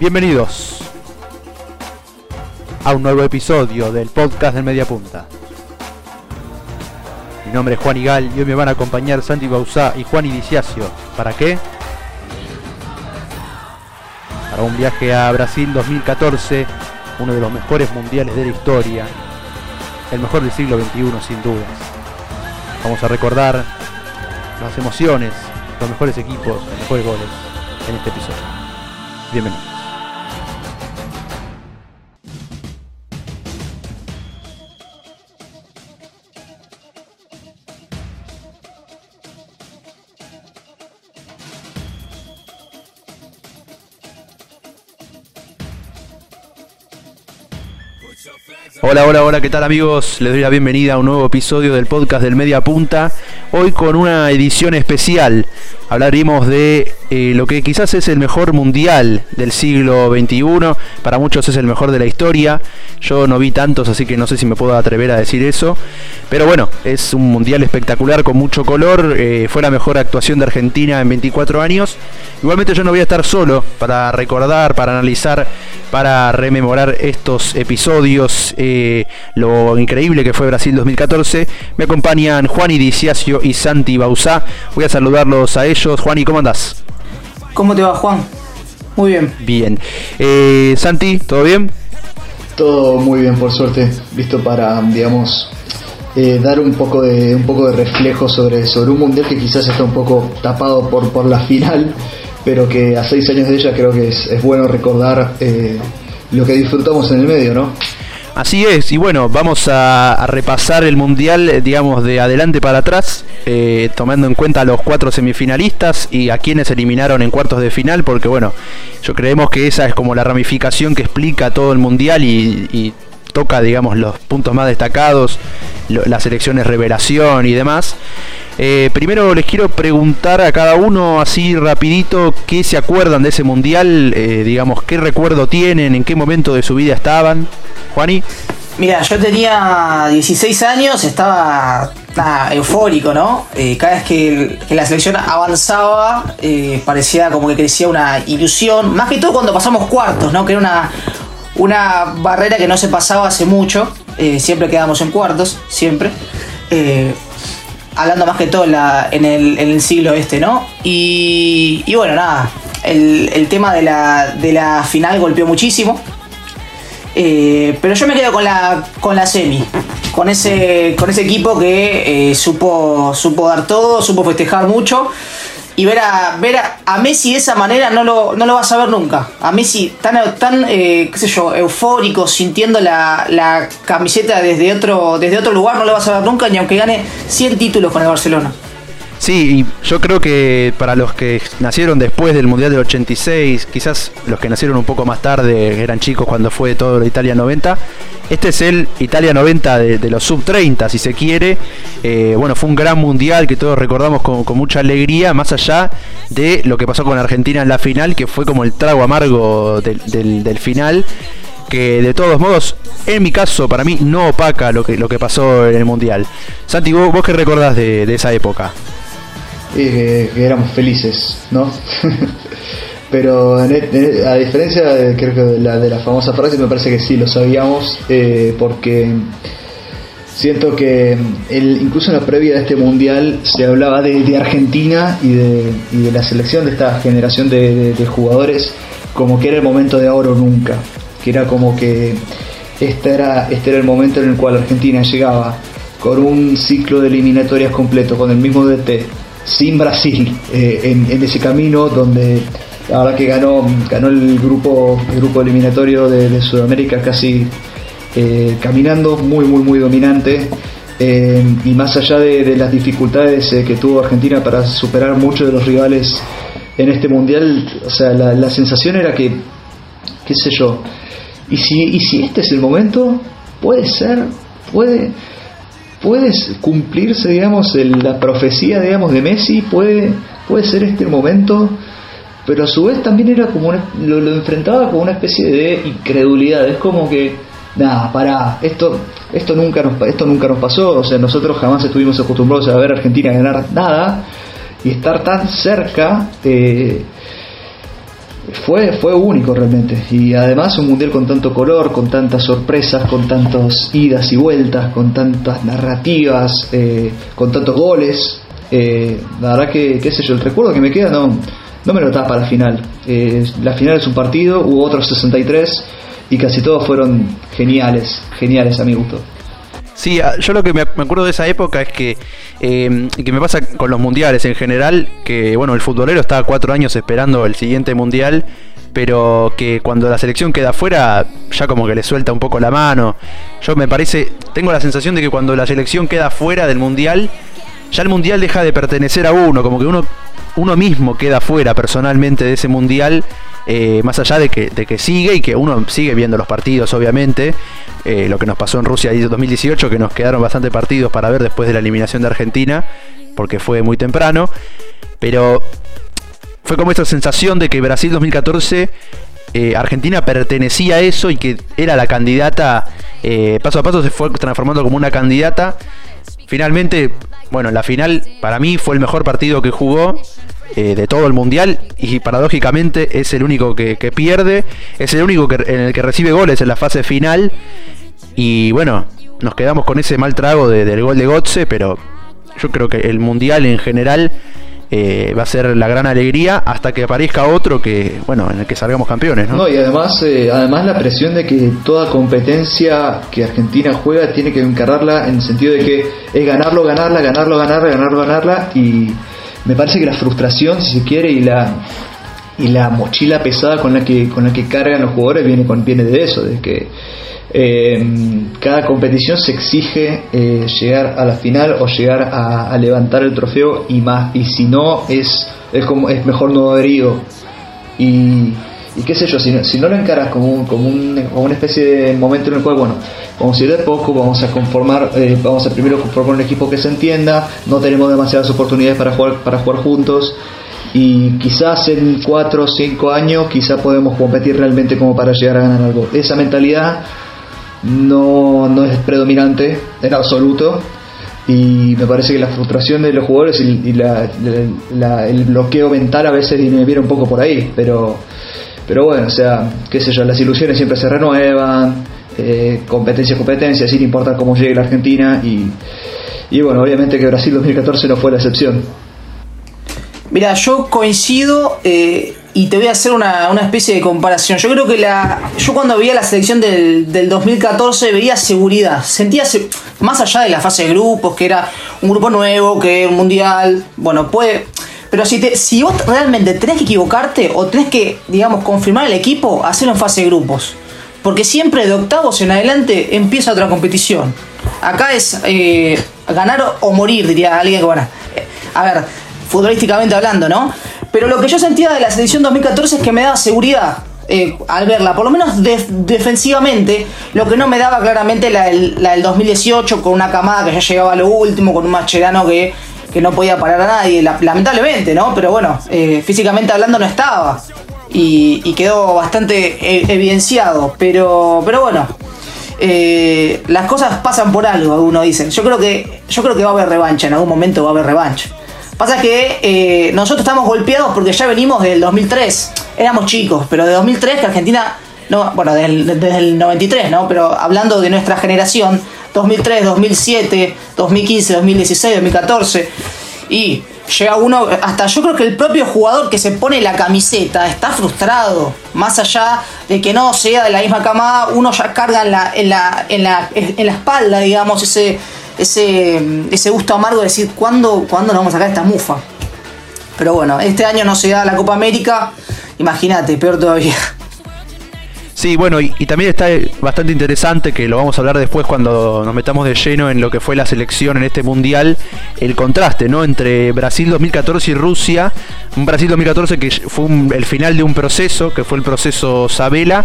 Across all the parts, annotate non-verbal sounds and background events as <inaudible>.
Bienvenidos a un nuevo episodio del podcast del Media Punta. Mi nombre es Juan Igal y hoy me van a acompañar Santi Bausá y Juan Idiciacio. ¿Para qué? Para un viaje a Brasil 2014, uno de los mejores mundiales de la historia, el mejor del siglo XXI sin dudas. Vamos a recordar las emociones, los mejores equipos, los mejores goles en este episodio. Bienvenidos. Hola, hola, hola, ¿qué tal amigos? Les doy la bienvenida a un nuevo episodio del podcast del Media Punta. Hoy con una edición especial. Hablaremos de eh, lo que quizás es el mejor mundial del siglo XXI. Para muchos es el mejor de la historia. Yo no vi tantos, así que no sé si me puedo atrever a decir eso. Pero bueno, es un mundial espectacular con mucho color. Eh, fue la mejor actuación de Argentina en 24 años. Igualmente yo no voy a estar solo para recordar, para analizar, para rememorar estos episodios. Eh, lo increíble que fue Brasil 2014. Me acompañan Juan Idiciacio y Santi Bausá. Voy a saludarlos a ellos. Juan, ¿y cómo andás? ¿Cómo te va, Juan? Muy bien. Bien. Eh, Santi, ¿todo bien? Todo muy bien, por suerte. Listo para, digamos, eh, dar un poco de un poco de reflejo sobre, sobre un mundial que quizás está un poco tapado por, por la final, pero que a seis años de ella creo que es, es bueno recordar eh, lo que disfrutamos en el medio, ¿no? Así es, y bueno, vamos a, repasar el mundial, eh, digamos, de adelante para atrás, eh, tomando en cuenta a los cuatro semifinalistas y a quienes eliminaron en cuartos de final, porque bueno, yo creemos que esa es como la ramificación que explica todo el mundial y, toca, digamos, los puntos más destacados, las elecciones revelación y demás. Eh, primero les quiero preguntar a cada uno así rapidito qué se acuerdan de ese mundial, eh, digamos, qué recuerdo tienen, en qué momento de su vida estaban. Juani. Mira, yo tenía 16 años, estaba eufórico, ¿no? Eh, cada vez que, que la selección avanzaba, parecía como que crecía una ilusión. Más que todo cuando pasamos cuartos, ¿no? Que era una, una barrera que no se pasaba hace mucho. Siempre quedábamos en cuartos, siempre. Hablando más que todo en, el, siglo este, ¿no? Y, y bueno, nada, el, el tema de la, de la final golpeó muchísimo. Eh, pero yo me quedo con la, con la semi, con ese, con ese equipo que eh, supo, supo dar todo, supo festejar mucho. Y ver a, ver a, Messi de esa manera no lo, no lo vas a ver nunca. A Messi tan, tan eh, qué sé yo, eufórico, sintiendo la, la camiseta desde otro, desde otro lugar, no lo vas a ver nunca, ni aunque gane 100 títulos con el Barcelona. Sí, y yo creo que para los que nacieron después del Mundial del 86, quizás los que nacieron un poco más tarde, eran chicos cuando fue todo la Italia 90, este es el Italia 90 de, los sub 30, si se quiere. Eh, bueno, fue un gran mundial que todos recordamos con, mucha alegría, más allá de lo que pasó con Argentina en la final, que fue como el trago amargo del, final que de todos modos, en mi caso, para mí no opaca lo que, lo que pasó en el Mundial. Santi, ¿vos, vos qué recordás de, esa época? Eh, que éramos felices, ¿no? <laughs> Pero en en e- a diferencia de, creo que de la, de la famosa frase, me parece que sí lo sabíamos, eh, porque siento que el, incluso en la previa de este mundial se hablaba de, Argentina y de, la selección de esta generación de, jugadores como que era el momento de ahora o nunca, que era como que este era, este era el momento en el cual Argentina llegaba con un ciclo de eliminatorias completo, con el mismo DT, sin Brasil, eh, en ese camino donde verdad que ganó, ganó el grupo, el grupo eliminatorio de, Sudamérica casi eh, caminando, muy muy muy dominante. eh, y más allá de, de las dificultades eh, que tuvo Argentina para superar muchos de los rivales en este mundial, o sea, la, la sensación era que, qué sé yo, y si, y si este es el momento, puede ser, puede, puede cumplirse, digamos, el- la profecía, digamos, de Messi, puede, puede ser este el momento, pero a su vez también era como una- lo, lo enfrentaba con una especie de incredulidad, es como que, nada, pará, esto, esto nunca nos, esto nunca nos pasó, o sea, nosotros jamás estuvimos acostumbrados a ver a Argentina ganar nada y estar tan cerca. eh, fue, fue único realmente. Y además un mundial con tanto color, con tantas sorpresas, con tantas idas y vueltas, con tantas narrativas, eh, con tantos goles. Eh, la verdad que, qué sé yo, el recuerdo que me queda no, no me lo tapa la final. Eh, la final es un partido, hubo otros 63 y casi todos fueron geniales, geniales a mi gusto. Sí, ah, yo lo que me acuerdo de esa época es que, eh, que me pasa con los mundiales en general, que bueno, el futbolero está cuatro años esperando el siguiente mundial, pero que cuando la selección queda afuera ya como que le suelta un poco la mano. Yo me parece, tengo la sensación de que cuando la selección queda fuera del mundial, ya el mundial deja de pertenecer a uno, como que uno uno mismo queda fuera personalmente de ese mundial, eh, más allá de que, de que sigue y que uno sigue viendo los partidos, obviamente. Eh, lo que nos pasó en Rusia en 2018, que nos quedaron bastante partidos para ver después de la eliminación de Argentina, porque fue muy temprano. Pero fue como esta sensación de que Brasil 2014 eh, Argentina pertenecía a eso y que era la candidata, paso a paso se fue transformando como una candidata. Finalmente bueno, la final para mí fue el mejor partido que jugó eh, de todo el mundial y paradójicamente es el único que, pierde, es el único que, en el que recibe goles en la fase final y bueno, nos quedamos con ese mal trago del gol de Gotze, pero yo creo que el mundial en general eh, va a ser la gran alegría hasta que aparezca otro que, bueno, en el que salgamos campeones, ¿no? no y además, eh, además la presión de que toda competencia que Argentina juega tiene que encararla en el sentido de que es ganarlo, ganarla, ganarlo, ganarla, ganarlo, ganarla y me parece que la frustración, si se quiere, y la y la mochila pesada con la que con la que cargan los jugadores viene viene de eso, de que eh, cada competición se exige eh, llegar a la final o llegar a, levantar el trofeo y más y si no es es como es mejor no haber ido. Y, y qué sé yo si no, si no lo encaras como, como, un, como una especie de momento en el cual bueno vamos a ir de poco vamos a conformar eh, vamos a primero conformar un equipo que se entienda no tenemos demasiadas oportunidades para jugar para jugar juntos y quizás en 4 o 5 años quizás podemos competir realmente como para llegar a ganar algo. Esa mentalidad no, no es predominante en absoluto. Y me parece que la frustración de los jugadores y, el bloqueo mental a veces viene, un poco por ahí, pero, pero bueno, o sea, qué sé yo, las ilusiones siempre se renuevan, eh, competencia competencia, sin importar cómo llegue la Argentina. Y, y bueno, obviamente que Brasil 2014 no fue la excepción. Mira, yo coincido eh, y te voy a hacer una, especie de comparación. Yo creo que la. Yo cuando veía la selección del, del 2014 veía seguridad. Sentía más allá de la fase de grupos, que era un grupo nuevo, que un mundial. Bueno, puede. Pero si, te, si vos realmente tenés que equivocarte o tenés que, digamos, confirmar el equipo, hacerlo en fase de grupos. Porque siempre de octavos en adelante empieza otra competición. Acá es eh, ganar o morir, diría alguien que, bueno, eh, a ver, futbolísticamente hablando, ¿no? Pero lo que yo sentía de la selección 2014 es que me daba seguridad. Eh, al verla, por lo menos defensivamente, lo que no me daba claramente la, del 2018 con una camada que ya llegaba a lo último, con un Macherano que, que no podía parar a nadie, lamentablemente, ¿no? Pero bueno, eh, físicamente hablando no estaba y, quedó bastante e, evidenciado, pero, pero bueno, eh, las cosas pasan por algo, uno dice. Yo creo que yo creo que va a haber revancha, en algún momento va a haber revancha. Pasa que eh, nosotros estamos golpeados porque ya venimos del 2003. Éramos chicos, pero de 2003 que Argentina, no, bueno, desde el, 93, ¿no? Pero hablando de nuestra generación, 2003, 2007, 2015, 2016, 2014. Y llega uno, hasta yo creo que el propio jugador que se pone la camiseta está frustrado. Más allá de que no sea de la misma camada, uno ya carga en la, en la, en la, en la espalda, digamos, ese ese, ese gusto amargo de decir, ¿cuándo, ¿cuándo nos vamos a sacar esta mufa? Pero bueno, este año no se da la Copa América, imagínate, peor todavía. Sí, bueno, y, también está bastante interesante, que lo vamos a hablar después cuando nos metamos de lleno en lo que fue la selección en este mundial, el contraste, ¿no? Entre Brasil 2014 y Rusia, un Brasil 2014 que fue el final de un proceso, que fue el proceso Sabela,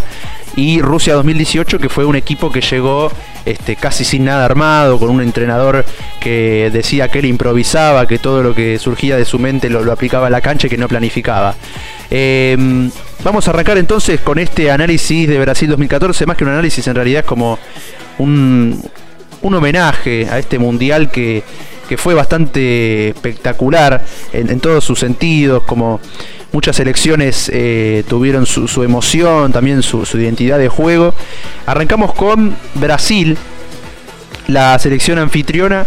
y Rusia 2018 que fue un equipo que llegó este, casi sin nada armado, con un entrenador que decía que él improvisaba, que todo lo que surgía de su mente lo, aplicaba a la cancha y que no planificaba. Em, vamos a arrancar entonces con este análisis de Brasil 2014, más que un análisis en realidad es como un, homenaje a este mundial que, fue bastante espectacular en, en todos sus sentidos, como muchas selecciones eh, tuvieron su, emoción, también su, identidad de juego. Arrancamos con Brasil, la selección anfitriona,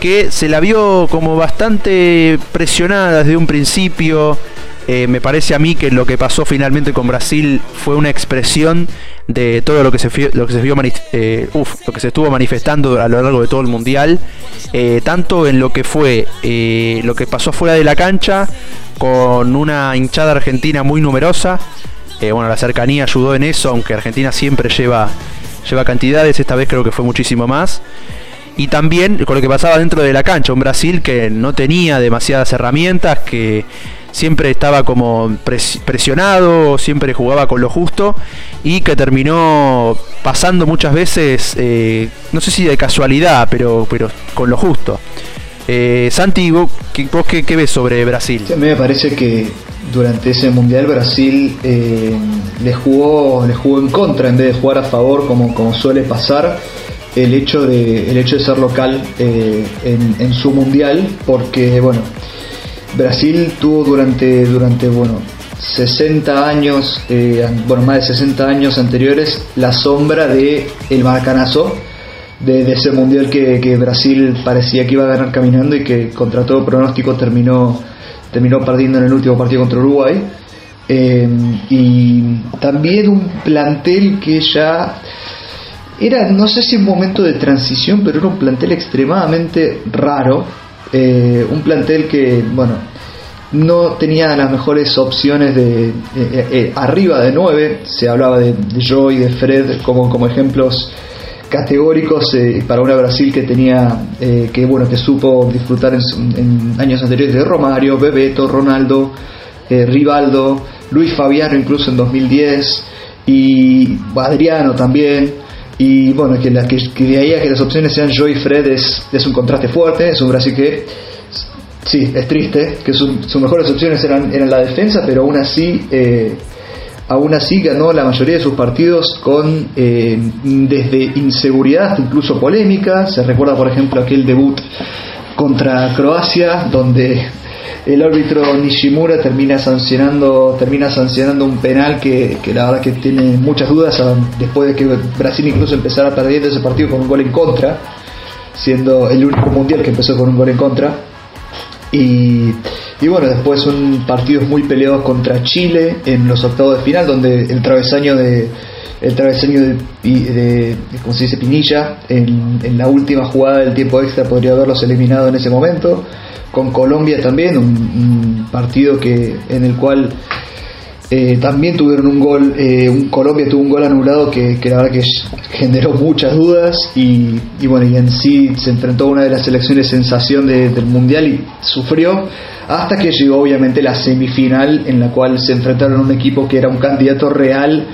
que se la vio como bastante presionada desde un principio. Eh, me parece a mí que lo que pasó finalmente con Brasil fue una expresión de todo lo que se, lo que se, vio eh, lo que se estuvo manifestando a lo largo de todo el mundial, eh, tanto en lo que fue lo que pasó fuera de la cancha, con una hinchada argentina muy numerosa. bueno, la cercanía ayudó en eso, aunque Argentina siempre lleva, lleva cantidades, esta vez creo que fue muchísimo más y también con lo que pasaba dentro de la cancha, un Brasil que no tenía demasiadas herramientas, que siempre estaba como presionado, siempre jugaba con lo justo y que terminó pasando muchas veces, eh, no sé si de casualidad, pero, pero con lo justo. Eh, Santi, ¿vos, qué, ves sobre Brasil? a mí me parece que durante ese mundial Brasil eh, le, jugó, le jugó en contra en vez de jugar a favor como, como suele pasar el hecho de, el hecho de ser local en, en, su mundial porque bueno Brasil tuvo durante, durante bueno, 60 años, eh, bueno, más de 60 años anteriores, la sombra de el maracanazo, de, ese mundial que, Brasil parecía que iba a ganar caminando y que contra todo pronóstico terminó, terminó perdiendo en el último partido contra Uruguay. Eh, y también un plantel que ya era, no sé si un momento de transición, pero era un plantel extremadamente raro eh, un plantel que, bueno, no tenía las mejores opciones de, eh, arriba de 9, se hablaba de, Joy, de Fred como, como ejemplos categóricos eh, para una Brasil que tenía que bueno que supo disfrutar en, años anteriores de Romario, Bebeto, Ronaldo, Rivaldo, Luis Fabiano incluso en 2010 y Adriano también y bueno, que, la, que, de ahí a que las opciones sean Joy y Fred es, es un contraste fuerte, es un Brasil que sí, es triste, que sus mejores opciones eran, eran la defensa, pero aún así, eh, aún así ganó la mayoría de sus partidos con eh, desde inseguridad hasta incluso polémica. Se recuerda, por ejemplo, aquel debut contra Croacia, donde el árbitro Nishimura termina sancionando termina sancionando un penal que, la verdad que tiene muchas dudas después de que Brasil incluso empezara perdiendo ese partido con un gol en contra siendo el único mundial que empezó con un gol en contra. Y, bueno después un partidos muy peleados contra Chile en los octavos de final donde el travesaño de el travesaño de, de, se dice Pinilla en, en la última jugada del tiempo extra podría haberlos eliminado en ese momento con Colombia también, un, partido que en el cual eh, también tuvieron un gol, eh, Colombia tuvo un gol anulado que, la verdad que generó muchas dudas y, bueno, y en sí se enfrentó a una de las selecciones sensación del Mundial y sufrió hasta que llegó obviamente la semifinal en la cual se enfrentaron a un equipo que era un candidato real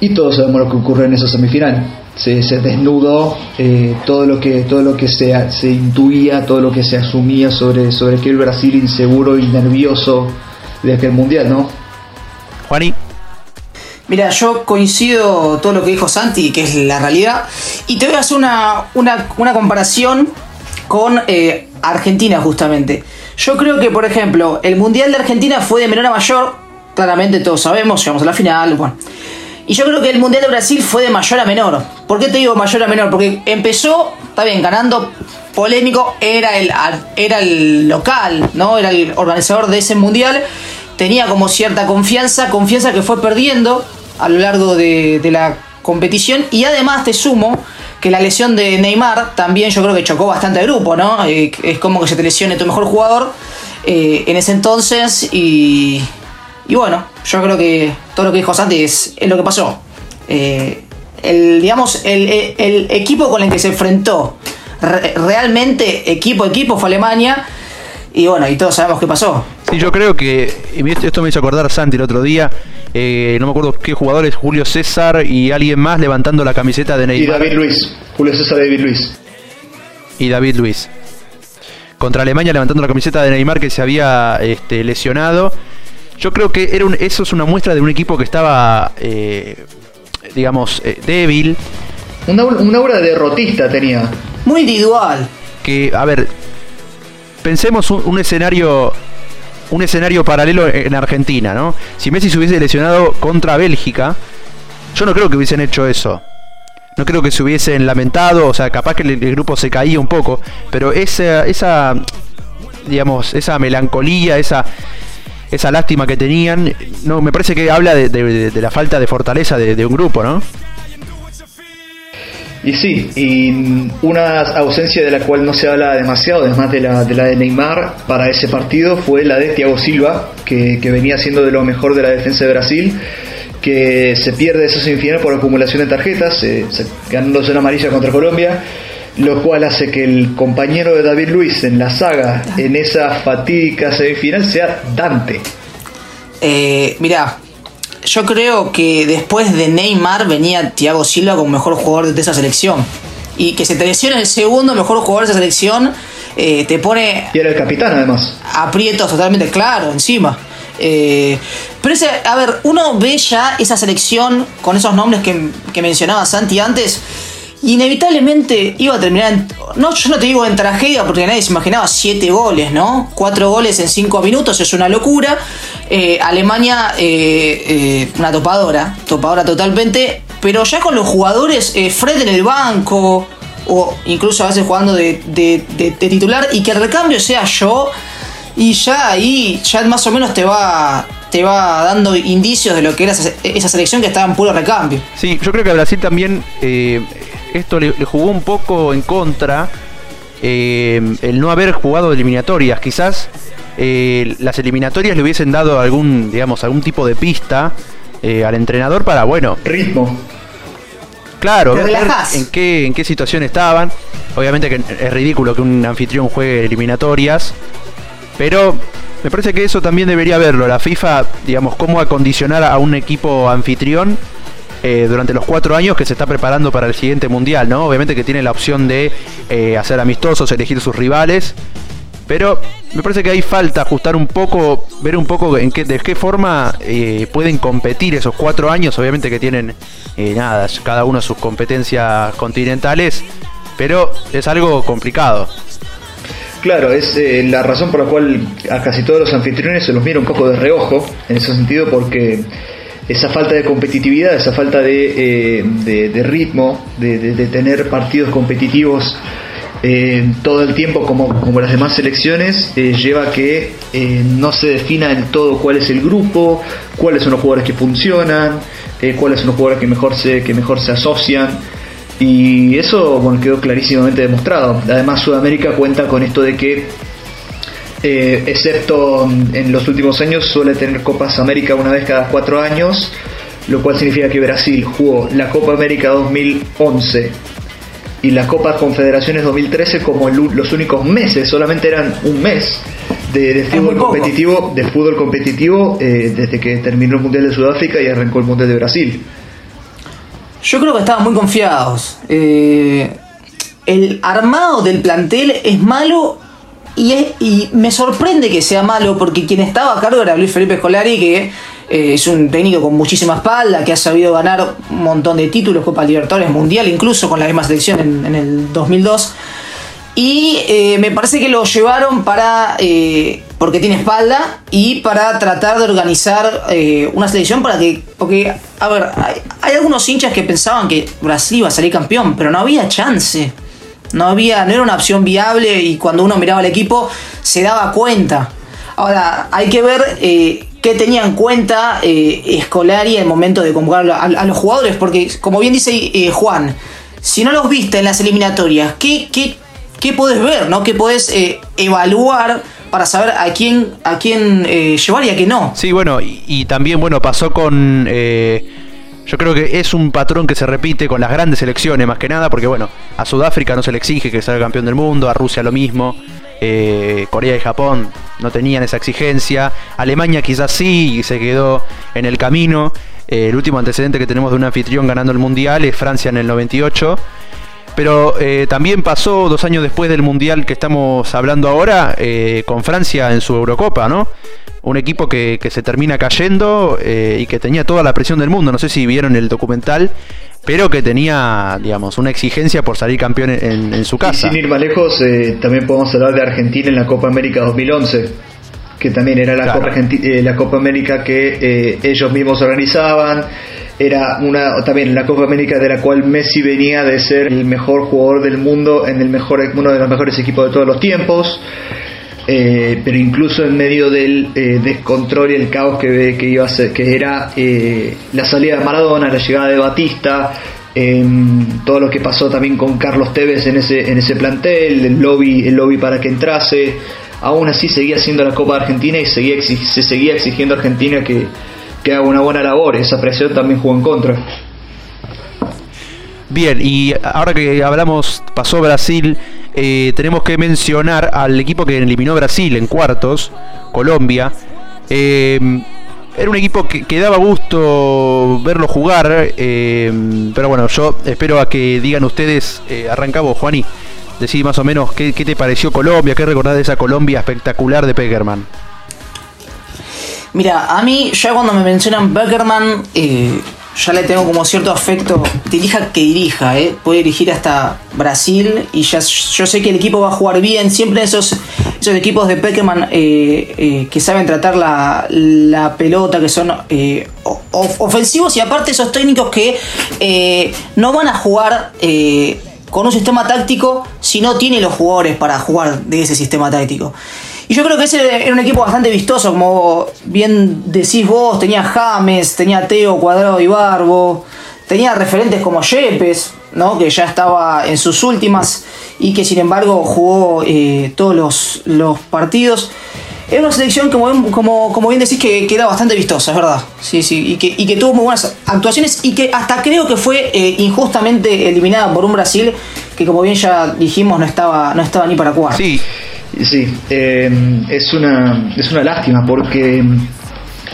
y todos sabemos lo que ocurre en esa semifinal se, se desnudó eh, todo lo que todo lo que se, se, intuía todo lo que se asumía sobre sobre aquel Brasil inseguro y nervioso de aquel mundial no Juani Mira, yo coincido todo lo que dijo Santi, que es la realidad, y te voy a hacer una, una, comparación con eh, Argentina justamente. Yo creo que, por ejemplo, el Mundial de Argentina fue de menor a mayor, claramente todos sabemos, llegamos a la final, bueno. Y yo creo que el Mundial de Brasil fue de mayor a menor. ¿Por qué te digo mayor a menor? Porque empezó, está bien, ganando polémico, era el, era el local, ¿no? Era el organizador de ese Mundial. Tenía como cierta confianza, confianza que fue perdiendo a lo largo de, la competición. Y además te sumo que la lesión de Neymar también yo creo que chocó bastante al grupo, ¿no? Eh, es como que se te lesione tu mejor jugador eh, en ese entonces y, y bueno, yo creo que todo lo que dijo Santi es, lo que pasó. Eh, el, digamos, el, equipo con el que se enfrentó realmente equipo a equipo fue Alemania. Y bueno, y todos sabemos qué pasó. Sí, yo creo que, esto me hizo acordar Santi el otro día, eh, no me acuerdo qué jugadores, Julio César y alguien más levantando la camiseta de Neymar. Y David Luis, Julio César y David Luis. Y David Luis. Contra Alemania levantando la camiseta de Neymar que se había este, lesionado yo creo que era eso es una muestra de un equipo que estaba, eh, digamos, eh, débil. Una, una aura derrotista tenía. Muy individual. Que, a ver, pensemos un, escenario un escenario paralelo en Argentina, ¿no? Si Messi se hubiese lesionado contra Bélgica, yo no creo que hubiesen hecho eso. No creo que se hubiesen lamentado, o sea, capaz que el, grupo se caía un poco, pero esa, esa digamos, esa melancolía, esa esa lástima que tenían, no me parece que habla de, la falta de fortaleza de, un grupo, ¿no? Y sí, y una ausencia de la cual no se habla demasiado, además de la de, la de Neymar, para ese partido fue la de Thiago Silva, que, venía siendo de lo mejor de la defensa de Brasil, que se pierde esa semifinal por acumulación de tarjetas, eh, ganándose una amarilla contra Colombia, lo cual hace que el compañero de David Luis en la saga, en esa fatídica semifinal, sea Dante. Eh, mira, yo creo que después de Neymar venía Thiago Silva como mejor jugador de esa selección. Y que se te lesione el segundo mejor jugador de esa selección eh, te pone. Y era el capitán, además. Aprietos totalmente claro, encima. Eh, pero ese, a ver, uno ve ya esa selección con esos nombres que, que mencionaba Santi antes inevitablemente iba a terminar en, no yo no te digo en tragedia porque nadie se imaginaba siete goles no cuatro goles en cinco minutos es una locura eh, Alemania eh, eh, una topadora topadora totalmente pero ya con los jugadores Fred en el banco o incluso a veces jugando de, de, titular y que el recambio sea yo y ya ahí ya más o menos te va te va dando indicios de lo que era esa, selección que estaba en puro recambio. Sí, yo creo que Brasil también esto le, jugó un poco en contra eh, el no haber jugado eliminatorias. Quizás eh, las eliminatorias le hubiesen dado algún, digamos, algún tipo de pista eh, al entrenador para, bueno, ritmo. Claro, ver en qué, en qué situación estaban. Obviamente que es ridículo que un anfitrión juegue eliminatorias, pero me parece que eso también debería verlo. La FIFA, digamos, cómo acondicionar a un equipo anfitrión eh, durante los cuatro años que se está preparando para el siguiente mundial, ¿no? Obviamente que tiene la opción de eh, hacer amistosos, elegir sus rivales, pero me parece que hay falta ajustar un poco, ver un poco en qué, de qué forma eh, pueden competir esos cuatro años, obviamente que tienen nada, cada uno sus competencias continentales, pero es algo complicado. Claro, es la razón por la cual a casi todos los anfitriones se los mira un poco de reojo, en ese sentido, porque esa falta de competitividad, esa falta de, eh, ritmo, de, tener partidos competitivos eh, todo el tiempo como, como las demás selecciones, eh, lleva a que no se defina en todo cuál es el grupo, cuáles son los jugadores que funcionan, cuáles son los jugadores que mejor se, que mejor se asocian. Y eso bueno, quedó clarísimamente demostrado. Además Sudamérica cuenta con esto de que eh, excepto en los últimos años suele tener Copas América una vez cada cuatro años, lo cual significa que Brasil jugó la Copa América 2011 y la Copa Confederaciones 2013 como los únicos meses, solamente eran un mes de, fútbol competitivo, de fútbol competitivo eh, desde que terminó el Mundial de Sudáfrica y arrancó el Mundial de Brasil. Yo creo que estaban muy confiados. Eh, el armado del plantel es malo y, me sorprende que sea malo porque quien estaba a cargo era Luis Felipe Scolari, que eh, es un técnico con muchísima espalda, que ha sabido ganar un montón de títulos, Copa Libertadores Mundial, incluso con la misma selección en, el 2002. Y eh, me parece que lo llevaron para. Eh, porque tiene espalda y para tratar de organizar una selección para que. Porque, a ver, hay, algunos hinchas que pensaban que Brasil iba a salir campeón, pero no había chance. No había, no era una opción viable y cuando uno miraba el equipo se daba cuenta. Ahora, hay que ver eh, qué tenía en cuenta eh, Scolari en el momento de convocar a, los jugadores, porque como bien dice eh, Juan, si no los viste en las eliminatorias, ¿qué, qué, qué podés ver? ¿no? ¿Qué podés eh, evaluar? para saber a quién a quién llevar y a quién no. Sí, bueno, y, y también bueno pasó con yo creo que es un patrón que se repite con las grandes selecciones, más que nada, porque bueno, a Sudáfrica no se le exige que sea campeón del mundo, a Rusia lo mismo, eh, Corea y Japón no tenían esa exigencia, Alemania quizás sí y se quedó en el camino. Eh, el último antecedente que tenemos de un anfitrión ganando el mundial es Francia en el 98. Pero eh, también pasó dos años después del mundial que estamos hablando ahora con Francia en su Eurocopa, ¿no? Un equipo que, se termina cayendo eh, y que tenía toda la presión del mundo. No sé si vieron el documental, pero que tenía, digamos, una exigencia por salir campeón en, su casa. sin ir más lejos, eh, también podemos hablar de Argentina en la Copa América 2011. que también era la, Copa, eh, la Copa América que eh, ellos mismos organizaban. Era una también la Copa América de la cual Messi venía de ser el mejor jugador del mundo en el mejor uno de los mejores equipos de todos los tiempos. Eh, pero incluso en medio del descontrol y el caos que, que iba a ser, que era la salida de Maradona, la llegada de Batista, todo lo que pasó también con Carlos Tevez en ese, en ese plantel, el lobby, el lobby para que entrase, aún así seguía siendo la Copa de Argentina y seguía, se seguía exigiendo a Argentina que, haga una buena labor. Esa presión también jugó en contra. Bien, y ahora que hablamos, pasó Brasil, eh, tenemos que mencionar al equipo que eliminó Brasil en cuartos, Colombia. Eh, era un equipo que, daba gusto verlo jugar, eh, pero bueno, yo espero a que digan ustedes, arrancamos, Juaní. Decí más o menos qué, te pareció Colombia, qué recordás de esa Colombia espectacular de Peckerman. Mira, a mí ya cuando me mencionan Peckerman, eh, ya le tengo como cierto afecto. Dirija que dirija, eh. puede dirigir hasta Brasil y ya yo sé que el equipo va a jugar bien. Siempre esos, esos equipos de Peckerman eh, que saben tratar la, la pelota, que son ofensivos y aparte esos técnicos que no van a jugar con un sistema táctico si no tiene los jugadores para jugar de ese sistema táctico. Y yo creo que ese era un equipo bastante vistoso, como bien decís vos, tenía James, tenía Teo, Cuadrado y Barbo, tenía referentes como Yepes, ¿no? que ya estaba en sus últimas y que sin embargo jugó eh, todos los, los partidos. Es una selección, como, como, como bien decís, que, queda bastante vistosa, es verdad. Sí, sí, y que, y que tuvo muy buenas actuaciones y que hasta creo que fue eh, injustamente eliminada por un Brasil que, como bien ya dijimos, no estaba, no estaba ni para jugar. Sí, sí, eh, es, una, es una lástima porque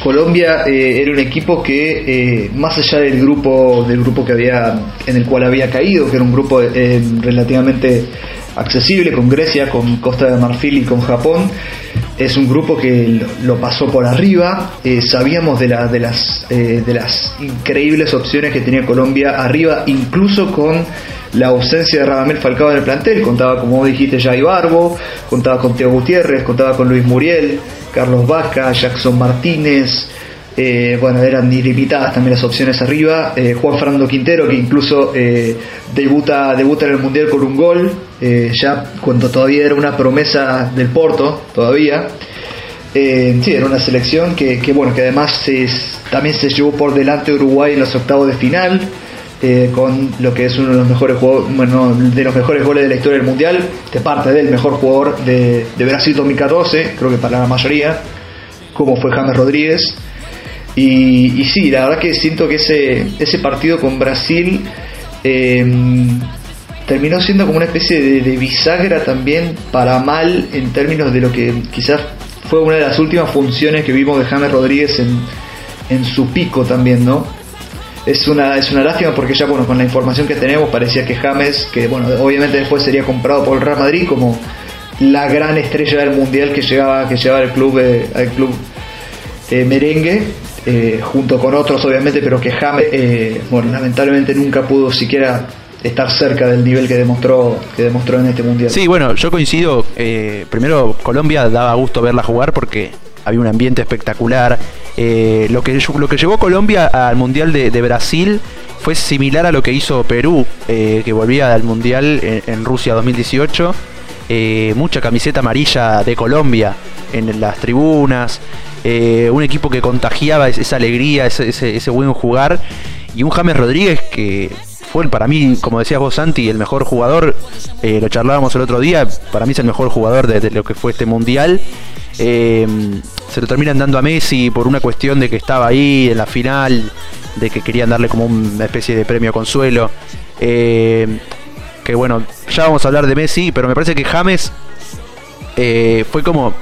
Colombia eh, era un equipo que, más allá del grupo, del grupo que había, en el cual había caído, que era un grupo relativamente accesible con Grecia, con Costa de Marfil y con Japón, es un grupo que lo pasó por arriba. Eh, sabíamos de, de, las, eh, de las increíbles opciones que tenía Colombia arriba, incluso con la ausencia de Radamel Falcao en el plantel. Contaba, como dijiste, Jai Barbo, contaba con Teo Gutiérrez, contaba con Luis Muriel, Carlos Vaca, Jackson Martínez. Eh, bueno, eran ilimitadas también las opciones arriba. Eh, Juan Fernando Quintero, que incluso eh, debuta, debuta en el Mundial con un gol, ya cuando todavía era una promesa del Porto, todavía. sí, era una selección que, bueno, que además también se llevó por delante Uruguay en los octavos de final. Con lo que es uno de los mejores bueno, de los mejores goles de la historia del mundial, de parte del mejor jugador de, de Brasil 2014, creo que para la mayoría, como fue James Rodríguez. Y, sí, la verdad que siento que ese, ese partido con Brasil em, terminó siendo como una especie de, bisagra también para mal en términos de lo que quizás fue una de las últimas funciones que vimos de James Rodríguez en, en su pico también, ¿no? Es una, es una lástima porque ya bueno, con la información que tenemos parecía que James, que bueno, obviamente después sería comprado por el Real Madrid como la gran estrella del mundial que llegaba, que llevaba al club, eh, al club eh, merengue, eh, junto con otros obviamente, pero que James, eh, bueno, lamentablemente nunca pudo siquiera estar cerca del nivel que demostró que demostró en este mundial. Sí, bueno, yo coincido. Eh, primero, Colombia daba gusto verla jugar porque había un ambiente espectacular. Lo, que, lo que llevó Colombia al mundial de, Brasil fue similar a lo que hizo Perú, que volvía al mundial en, Rusia 2018. mucha camiseta amarilla de Colombia en las tribunas. Eh, un equipo que contagiaba esa alegría, ese, buen jugar, y un James Rodríguez que fue para mí, como decías vos Santi, el mejor jugador, eh, lo charlábamos el otro día, para mí es el mejor jugador de, lo que fue este mundial. Eh, se lo terminan dando a Messi por una cuestión de que estaba ahí en la final, de que querían darle como una especie de premio consuelo. que bueno, ya vamos a hablar de Messi, pero me parece que James fue como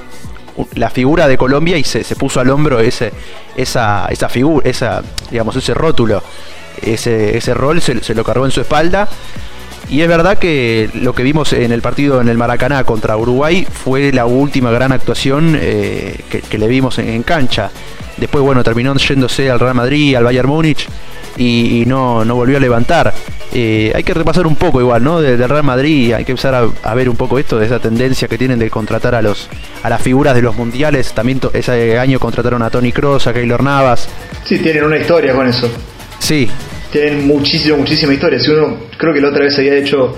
la figura de Colombia y se, puso al hombro ese, esa, esa figura, esa, digamos, ese rótulo, ese, ese rol se, lo cargó en su espalda. Y es verdad que lo que vimos en el partido en el Maracaná contra Uruguay fue la última gran actuación eh, que, le vimos en, cancha. Después, bueno, terminó yéndose al Real Madrid, al Bayern Múnich y, no, no volvió a levantar. Eh, hay que repasar un poco igual, ¿no? Del, Real Madrid, hay que empezar a, ver un poco esto, de esa tendencia que tienen de contratar a los a las figuras de los mundiales. También ese año contrataron a Tony Cross, a Keylor Navas. Sí, tienen una historia con eso. Sí. Tienen muchísima, muchísima historia. Si uno, creo que la otra vez había hecho,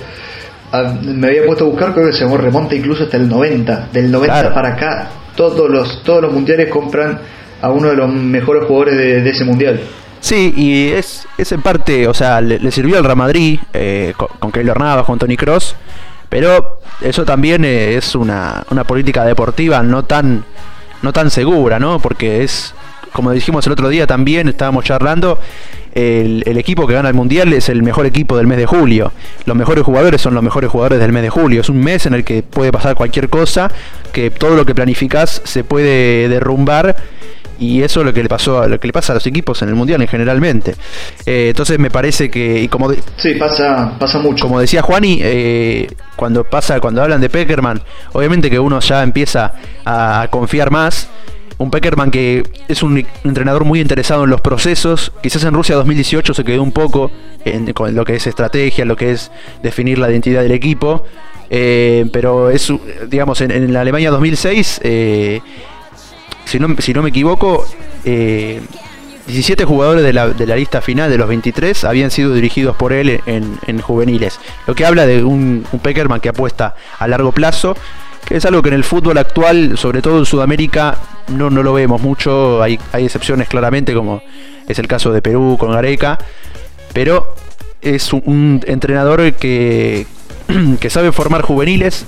ah, me había puesto a buscar, creo que se remonta incluso hasta el 90. Del 90 para acá, todos los, todos los mundiales compran a uno de los mejores jugadores de ese mundial. Sí, y es, es en parte, o sea, le, sirvió al Real Madrid eh, con, con Keylor Navas, con Tony Cross, pero eso también eh, es una, una política deportiva no tan, no tan segura, ¿no? Porque es, como dijimos el otro día también, estábamos charlando, el, el, equipo que gana el mundial es el mejor equipo del mes de julio. Los mejores jugadores son los mejores jugadores del mes de julio. Es un mes en el que puede pasar cualquier cosa, que todo lo que planificás se puede derrumbar y eso es lo que le pasó lo que le pasa a los equipos en el mundial en generalmente eh, entonces me parece que y como sí pasa pasa mucho como decía Juani eh, cuando pasa cuando hablan de Peckerman obviamente que uno ya empieza a confiar más un Peckerman que es un entrenador muy interesado en los procesos quizás en Rusia 2018 se quedó un poco con lo que es estrategia lo que es definir la identidad del equipo eh, pero es digamos en, la Alemania 2006 si no, si no me equivoco, 17 eh, jugadores de la, lista final de los 23 habían sido dirigidos por él en, juveniles. Lo que habla de un, Peckerman que apuesta a largo plazo, que es algo que en el fútbol actual, sobre todo en Sudamérica, no, no lo vemos mucho. Hay, hay excepciones claramente, como es el caso de Perú con Gareca, pero es un entrenador que, <clears throat> que sabe formar juveniles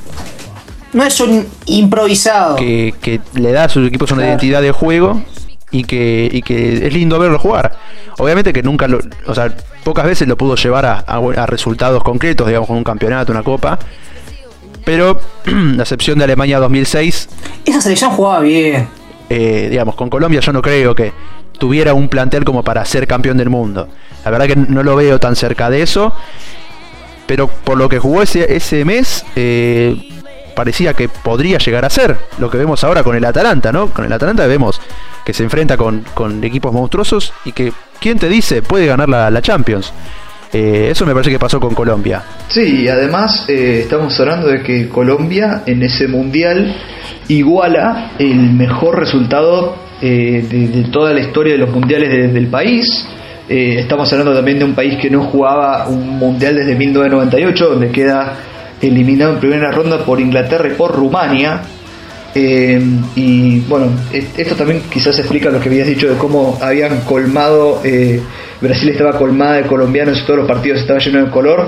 no es un improvisado. Que, le da a sus equipos una identidad de juego y que, que es lindo verlo jugar. Obviamente que nunca lo, o sea, pocas veces lo pudo llevar a, resultados concretos, digamos, con un campeonato, una copa. Pero <clears throat> la excepción de Alemania 2006. Esa selección jugaba bien. Eh, digamos, con Colombia yo no creo que tuviera un plantel como para ser campeón del mundo. La verdad que no lo veo tan cerca de eso. Pero por lo que jugó ese, ese mes, eh, parecía que podría llegar a ser. Lo que vemos ahora con el Atalanta, ¿no? Con el Atalanta vemos que se enfrenta con, equipos monstruosos y que, ¿quién te dice? Puede ganar la, Champions. Eh, eso me parece que pasó con Colombia. Sí, y además estamos hablando de que Colombia en ese mundial iguala el mejor resultado eh, de, toda la historia de los mundiales del país. estamos hablando también de un país que no jugaba un mundial desde 1998, donde queda eliminado en primera ronda por Inglaterra y por Rumania. Eh, y bueno, esto también quizás explica lo que habías dicho de cómo habían colmado, eh, Brasil estaba colmada de colombianos y todos los partidos estaban llenos de color.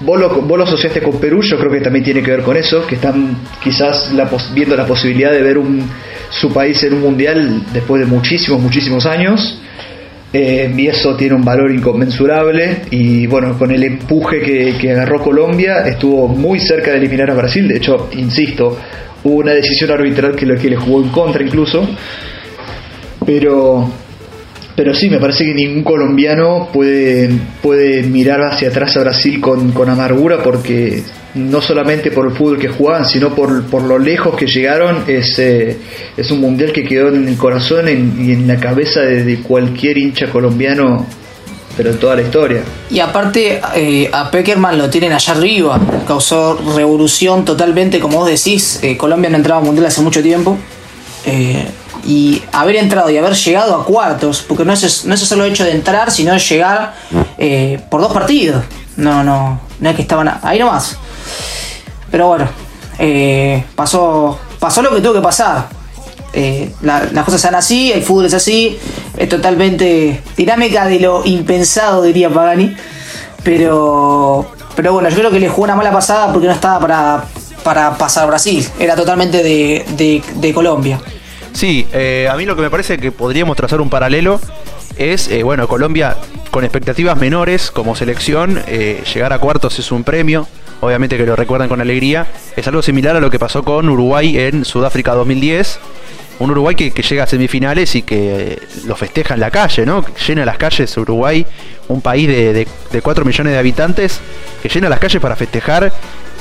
Vos lo, asociaste con Perú, yo creo que también tiene que ver con eso, que están quizás viendo la posibilidad de ver su país en un mundial después de muchísimos, muchísimos años. Eh, y eso tiene un valor inconmensurable. Y bueno, con el empuje que, agarró Colombia estuvo muy cerca de eliminar a Brasil, de hecho, insisto, hubo una decisión arbitral que, que le jugó en contra incluso, pero pero sí, me parece que ningún colombiano puede, puede mirar hacia atrás a Brasil con, con amargura porque no solamente por el fútbol que jugaban, sino por, por lo lejos que llegaron, es, eh, es un mundial que quedó en el corazón y en la cabeza de, cualquier hincha colombiano, pero en toda la historia. Y aparte, eh, a Peckerman lo tienen allá arriba, causó revolución totalmente, como vos decís, eh, Colombia no entraba a mundial hace mucho tiempo y haber entrado y haber llegado a cuartos, porque no es, no es solo hecho de entrar, sino de llegar eh, por dos partidos. No, no, no es que estaban ahí nomás. Pero bueno, eh, pasó, pasó lo que tuvo que pasar. Eh, las cosas son así, el fútbol es así, es totalmente dinámica de lo impensado, diría Pagani. Pero, pero bueno, yo creo que le jugó una mala pasada porque no estaba para, para pasar Brasil, era totalmente de, de Colombia. Sí, eh, a mí lo que me parece que podríamos trazar un paralelo es, eh, bueno, Colombia con expectativas menores como selección, eh, llegar a cuartos es un premio, obviamente que lo recuerdan con alegría, es algo similar a lo que pasó con Uruguay en Sudáfrica 2010, un Uruguay que, llega a semifinales y que lo festeja en la calle, ¿no? Llena las calles Uruguay, un país de, 4 millones de habitantes, que llena las calles para festejar.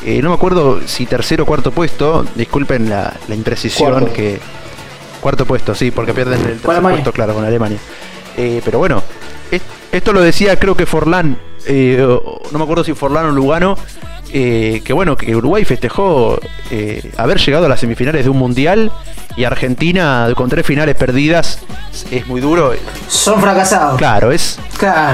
no me acuerdo si tercero o cuarto puesto, disculpen la, imprecisión que Cuarto puesto, sí, porque pierden el tercer puesto, claro, con Alemania. Eh, pero bueno, esto lo decía creo que Forlán eh, no me acuerdo si Forlano o Lugano, eh, que bueno, que Uruguay festejó eh, haber llegado a las semifinales de un mundial y Argentina con tres finales perdidas es muy duro. Son fracasados. Claro, es,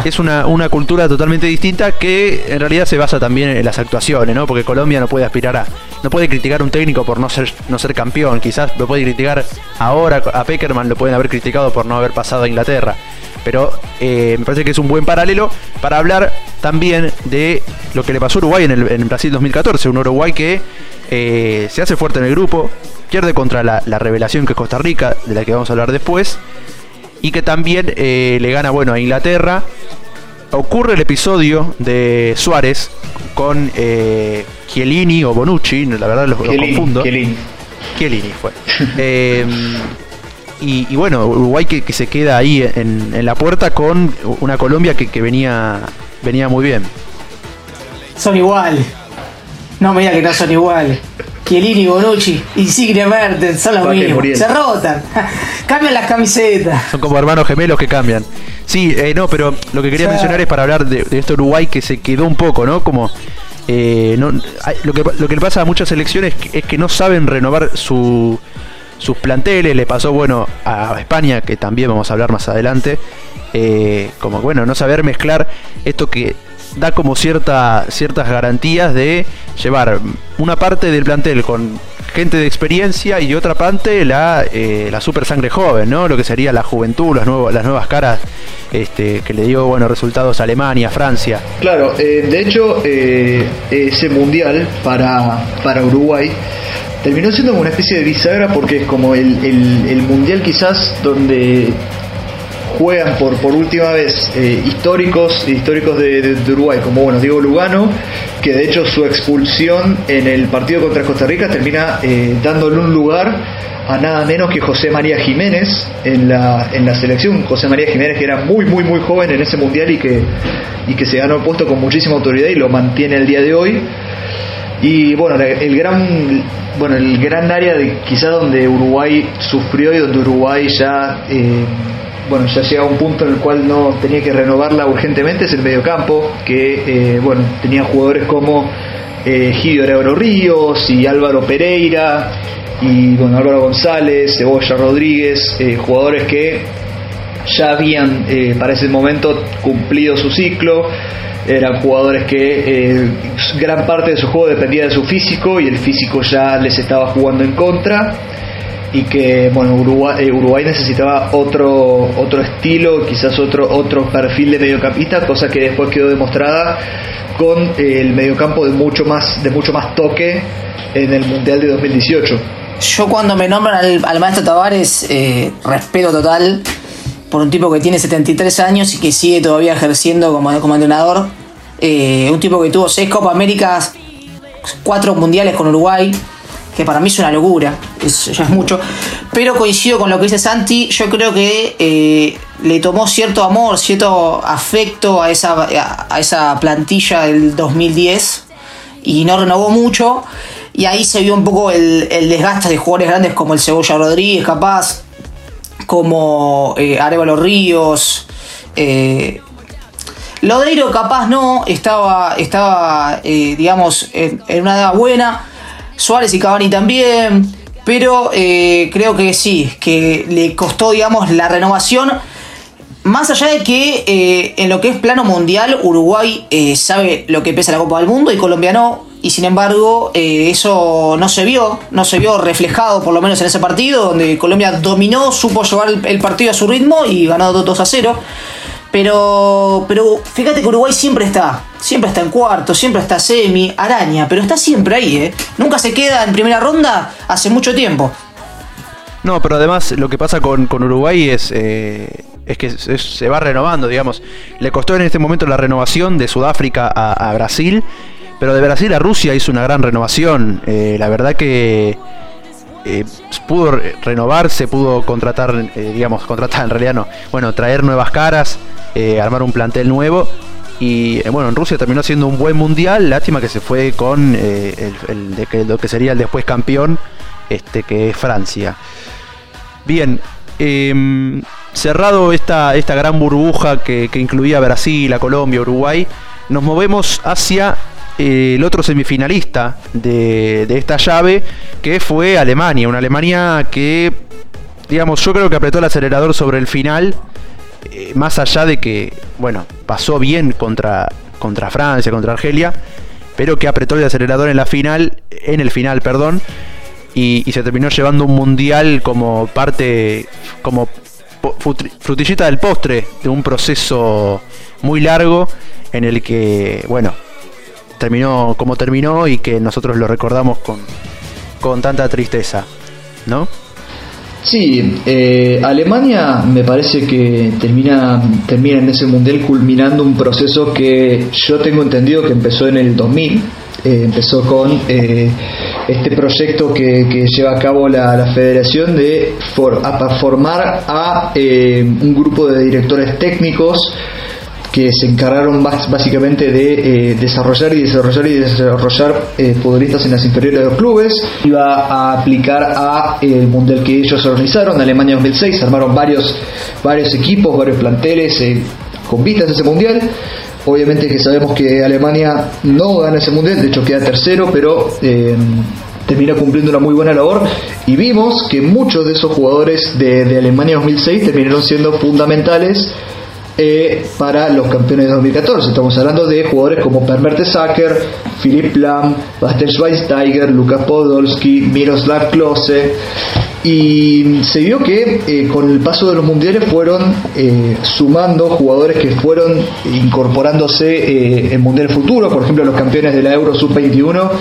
es una, cultura totalmente distinta que en realidad se basa también en las actuaciones, ¿no? Porque Colombia no puede aspirar a. No puede criticar a un técnico por no ser, no ser campeón. Quizás lo puede criticar ahora a Peckerman, lo pueden haber criticado por no haber pasado a Inglaterra pero eh, me parece que es un buen paralelo para hablar también de lo que le pasó a Uruguay en, el, Brasil 2014, un Uruguay que eh, se hace fuerte en el grupo, pierde contra la, revelación que es Costa Rica, de la que vamos a hablar después, y que también eh, le gana bueno a Inglaterra. Ocurre el episodio de Suárez con Chiellini o Bonucci, la verdad los, confundo. Chiellini. Chiellini fue. <laughs> Y, bueno, Uruguay que, se queda ahí en, la puerta con una Colombia que, venía, venía muy bien. Son igual. No me digas que no son igual. Chiellini, Bonucci, Insigne Mertens, son los mismos. Se rotan. <laughs> cambian las camisetas. Son como hermanos gemelos que cambian. Sí, eh, no, pero lo que quería mencionar es para hablar de, de este Uruguay que se quedó un poco, ¿no? Como eh, no, lo, que, lo que le pasa a muchas selecciones es que no saben renovar su, sus planteles, le pasó bueno a España, que también vamos a hablar más adelante, eh, como bueno, no saber mezclar esto que da como cierta, ciertas garantías de llevar una parte del plantel con gente de experiencia y otra parte la, eh, la super sangre joven, ¿no? Lo que sería la juventud, las, nuevas las nuevas caras este, que le dio buenos resultados a Alemania, Francia. Claro, eh, de hecho, ese mundial para, para Uruguay terminó siendo una especie de bisagra porque es como el, mundial quizás donde juegan por, por última vez eh, históricos históricos de, Uruguay, como bueno, Diego Lugano, que de hecho su expulsión en el partido contra Costa Rica termina eh, dándole un lugar a nada menos que José María Jiménez en la, en la selección. José María Jiménez que era muy, muy, muy joven en ese mundial y que, y que se ganó el puesto con muchísima autoridad y lo mantiene el día de hoy. Y bueno, el gran, bueno, el gran área de quizá donde Uruguay sufrió y donde Uruguay ya, eh, bueno, ya llega a un punto en el cual no tenía que renovarla urgentemente es el mediocampo, que eh, bueno, tenía jugadores como eh, Gidio Ríos y Álvaro Pereira y bueno, Álvaro González, Cebolla Rodríguez, eh, jugadores que ya habían para ese momento cumplido su ciclo eran jugadores que eh, gran parte de su juego dependía de su físico y el físico ya les estaba jugando en contra y que bueno Uruguay, eh, Uruguay necesitaba otro otro estilo quizás otro otro perfil de mediocampista cosa que después quedó demostrada con eh, el mediocampo de mucho más de mucho más toque en el mundial de 2018 yo cuando me nombran al, al maestro Tavares respeto total por un tipo que tiene 73 años y que sigue todavía ejerciendo como, como entrenador. Eh, un tipo que tuvo 6 Copa Américas, 4 mundiales con Uruguay, que para mí es una locura, ya es mucho. Pero coincido con lo que dice Santi, yo creo que eh, le tomó cierto amor, cierto afecto a esa, esa plantilla del 2010 y no renovó mucho. Y ahí se vio un poco el, el desgaste de jugadores grandes como el Cebolla Rodríguez, capaz, como eh, Arevalo Ríos. Eh, Lodeiro capaz no, estaba, estaba eh, digamos, en, una edad buena. Suárez y Cavani también. Pero eh, creo que sí, que le costó, digamos, la renovación. Más allá de que en lo que es plano mundial, Uruguay sabe lo que pesa la Copa del Mundo y Colombia no y sin embargo eh, eso no se vio, no se vio reflejado por lo menos en ese partido, donde Colombia dominó, supo llevar el, partido a su ritmo y ganó 2 a 0. Pero, pero fíjate que Uruguay siempre está, siempre está en cuarto, siempre está semi, araña, pero está siempre ahí, ¿eh? Nunca se queda en primera ronda hace mucho tiempo. No, pero además lo que pasa con, Uruguay es, eh, es que se va renovando, digamos. Le costó en este momento la renovación de Sudáfrica a Brasil pero de Brasil a Rusia hizo una gran renovación. Eh, la verdad que eh, pudo renovarse, pudo contratar, eh, digamos, <laughs> contratar en realidad no. Bueno, traer nuevas caras, armar un plantel nuevo. Y bueno, en Rusia terminó siendo un buen mundial. Lástima que se fue con el, de lo que sería el después campeón, este que es Francia. Bien, em, cerrado esta, esta gran burbuja que, que incluía Brasil, a Colombia, Uruguay. nos movemos hacia el otro semifinalista de, esta llave, que fue Alemania. Una Alemania que, digamos, yo creo que apretó el acelerador sobre el final, eh, más allá de que, bueno, pasó bien contra, contra Francia, contra Argelia, pero que apretó el acelerador en la final, en el final, perdón, y, y se terminó llevando un mundial como parte, como frutillita del postre de un proceso muy largo en el que, bueno, terminó como terminó y que nosotros lo recordamos con, con tanta tristeza, ¿no? Sí, eh, Alemania me parece que termina, termina en ese mundial culminando un proceso que yo tengo entendido que empezó en el 2000. Eh, empezó con eh, este proyecto que, lleva a cabo la, federación de formar a un grupo de directores técnicos que se encargaron básicamente de eh, desarrollar y desarrollar y desarrollar eh, futbolistas en las inferiores de los clubes. Iba a aplicar a eh, el mundial que ellos organizaron, Alemania 2006, armaron varios, varios equipos, varios planteles con vistas a ese mundial. Obviamente que sabemos que Alemania no gana ese mundial, de hecho queda tercero, pero termina cumpliendo una muy buena labor y vimos que muchos de esos jugadores de, de Alemania 2006 terminaron siendo fundamentales eh, para los campeones de 2014. Estamos hablando de jugadores como Per Mertesacker, Philip Lam, Bastian Schweinsteiger, Lukas Podolski, Miroslav Klose. Y se vio que eh, con el paso de los mundiales fueron eh, sumando jugadores que fueron incorporándose en Mundial Futuro, por ejemplo los campeones de la Euro Sub-21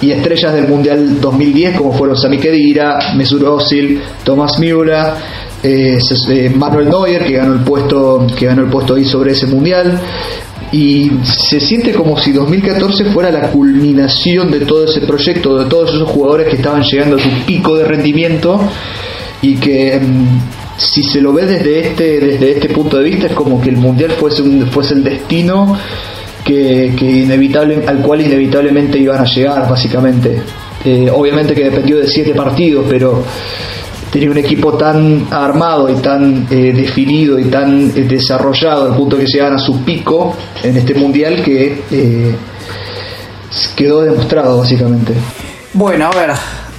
y estrellas del Mundial 2010 como fueron Sami Khedira, Mesut Özil, eh, eh, Manuel Neuer que ganó el puesto que ganó el puesto ahí sobre ese mundial. Y se siente como si 2014 fuera la culminación de todo ese proyecto de todos esos jugadores que estaban llegando a su pico de rendimiento y que mm, si se lo ve desde este desde este punto de vista es como que el mundial fuese fuese el destino que, inevitable al cual inevitablemente iban a llegar básicamente. Eh, obviamente que dependió de siete partidos pero tenía un equipo tan armado y tan eh, definido y tan eh, desarrollado al punto que llegan a su pico en este mundial que eh, quedó demostrado básicamente. Bueno, a ver,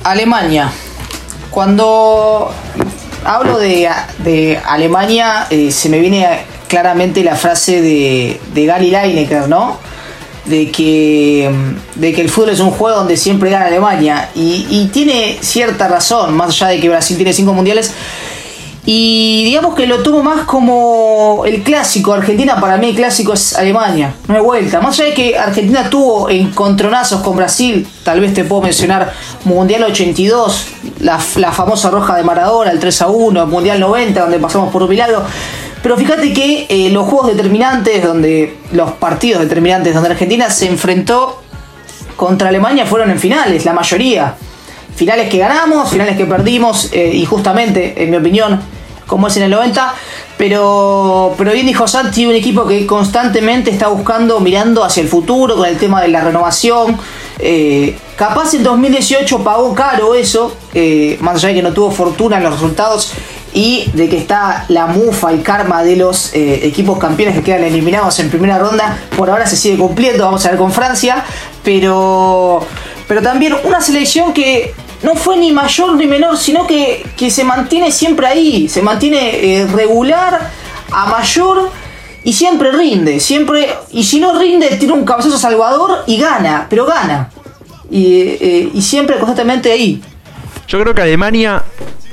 Alemania. Cuando hablo de, de Alemania se me viene claramente la frase de, de Gary Lineker, ¿no? De que, de que el fútbol es un juego donde siempre gana Alemania. Y, tiene cierta razón, más allá de que Brasil tiene cinco mundiales. Y digamos que lo tomo más como el clásico. Argentina para mí el clásico es Alemania. No hay vuelta. Más allá de que Argentina tuvo encontronazos con Brasil, tal vez te puedo mencionar Mundial 82, la, la famosa roja de Maradona, el 3 a 1, Mundial 90, donde pasamos por un milagro. Pero fíjate que eh, los juegos determinantes, donde los partidos determinantes donde Argentina se enfrentó contra Alemania fueron en finales, la mayoría. Finales que ganamos, finales que perdimos, eh, y justamente, en mi opinión, como es en el 90. Pero, pero bien dijo Santi, un equipo que constantemente está buscando, mirando hacia el futuro con el tema de la renovación. Eh, capaz en 2018 pagó caro eso, más allá de que no tuvo fortuna en los resultados y de que está la mufa, y karma de los eh, equipos campeones que quedan eliminados en primera ronda, por ahora se sigue cumpliendo, vamos a ver con Francia, pero, pero también una selección que no fue ni mayor ni menor, sino que, se mantiene siempre ahí, se mantiene eh, regular a mayor y siempre rinde, siempre, y si no rinde, tiene un cabezazo salvador y gana, pero gana. Eh, y siempre constantemente ahí. Yo creo que Alemania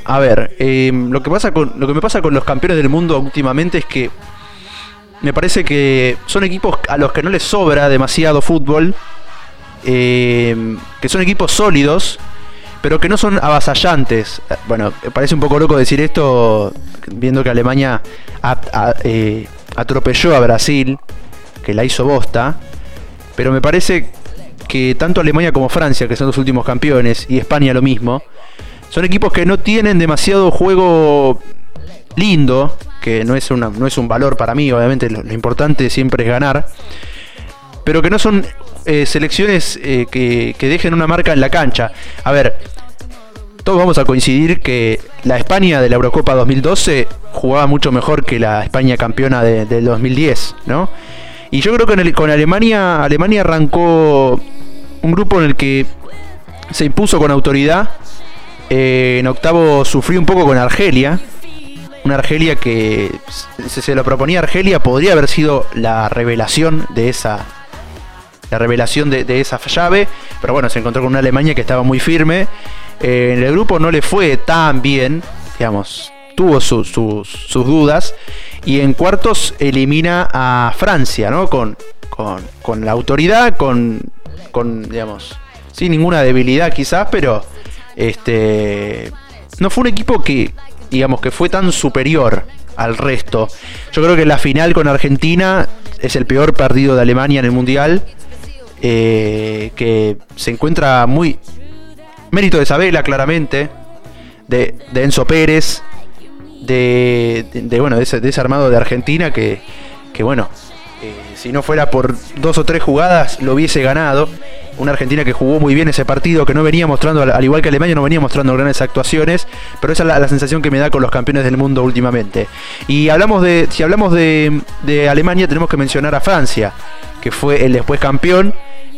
a ver, em, lo, que pasa con, lo que me pasa con los campeones del mundo últimamente es que me parece que son equipos a los que no les sobra demasiado fútbol, em, que son equipos sólidos, pero que no son avasallantes. Bueno, parece un poco loco decir esto, viendo que Alemania eh, atropelló a Brasil, que la hizo bosta, pero me parece que tanto Alemania como Francia, que son los últimos campeones, y España lo mismo, son equipos que no tienen demasiado juego lindo, que no es, una, no es un valor para mí, obviamente lo, importante siempre es ganar, pero que no son eh, selecciones eh, que, dejen una marca en la cancha. A ver, todos vamos a coincidir que la España de la Eurocopa 2012 jugaba mucho mejor que la España campeona de, del 2010, ¿no? Y yo creo que con Alemania, Alemania arrancó un grupo en el que se impuso con autoridad. Eh, en octavo sufrió un poco con Argelia. Una Argelia que, si se lo proponía Argelia, podría haber sido la revelación de esa, la revelación de, esa llave. Pero bueno, se encontró con una Alemania que estaba muy firme. Eh, en el grupo no le fue tan bien, digamos, tuvo sus dudas. Y en cuartos elimina a Francia, ¿no? Con, con, la autoridad, con, con, digamos, sin ninguna debilidad quizás, pero este no fue un equipo que, digamos, que fue tan superior al resto. Yo creo que la final con Argentina es el peor partido de Alemania en el Mundial, eh, que se encuentra muy... Mérito de Isabela, claramente, de, de Enzo Pérez, de, bueno, de ese, armado de Argentina que, bueno, eh, si no fuera por dos o tres jugadas lo hubiese ganado. Una Argentina que jugó muy bien ese partido, que no venía mostrando, al igual que Alemania, no venía mostrando grandes actuaciones, pero esa es la, sensación que me da con los campeones del mundo últimamente. Y hablamos de, si hablamos de, Alemania, tenemos que mencionar a Francia, que fue el después campeón.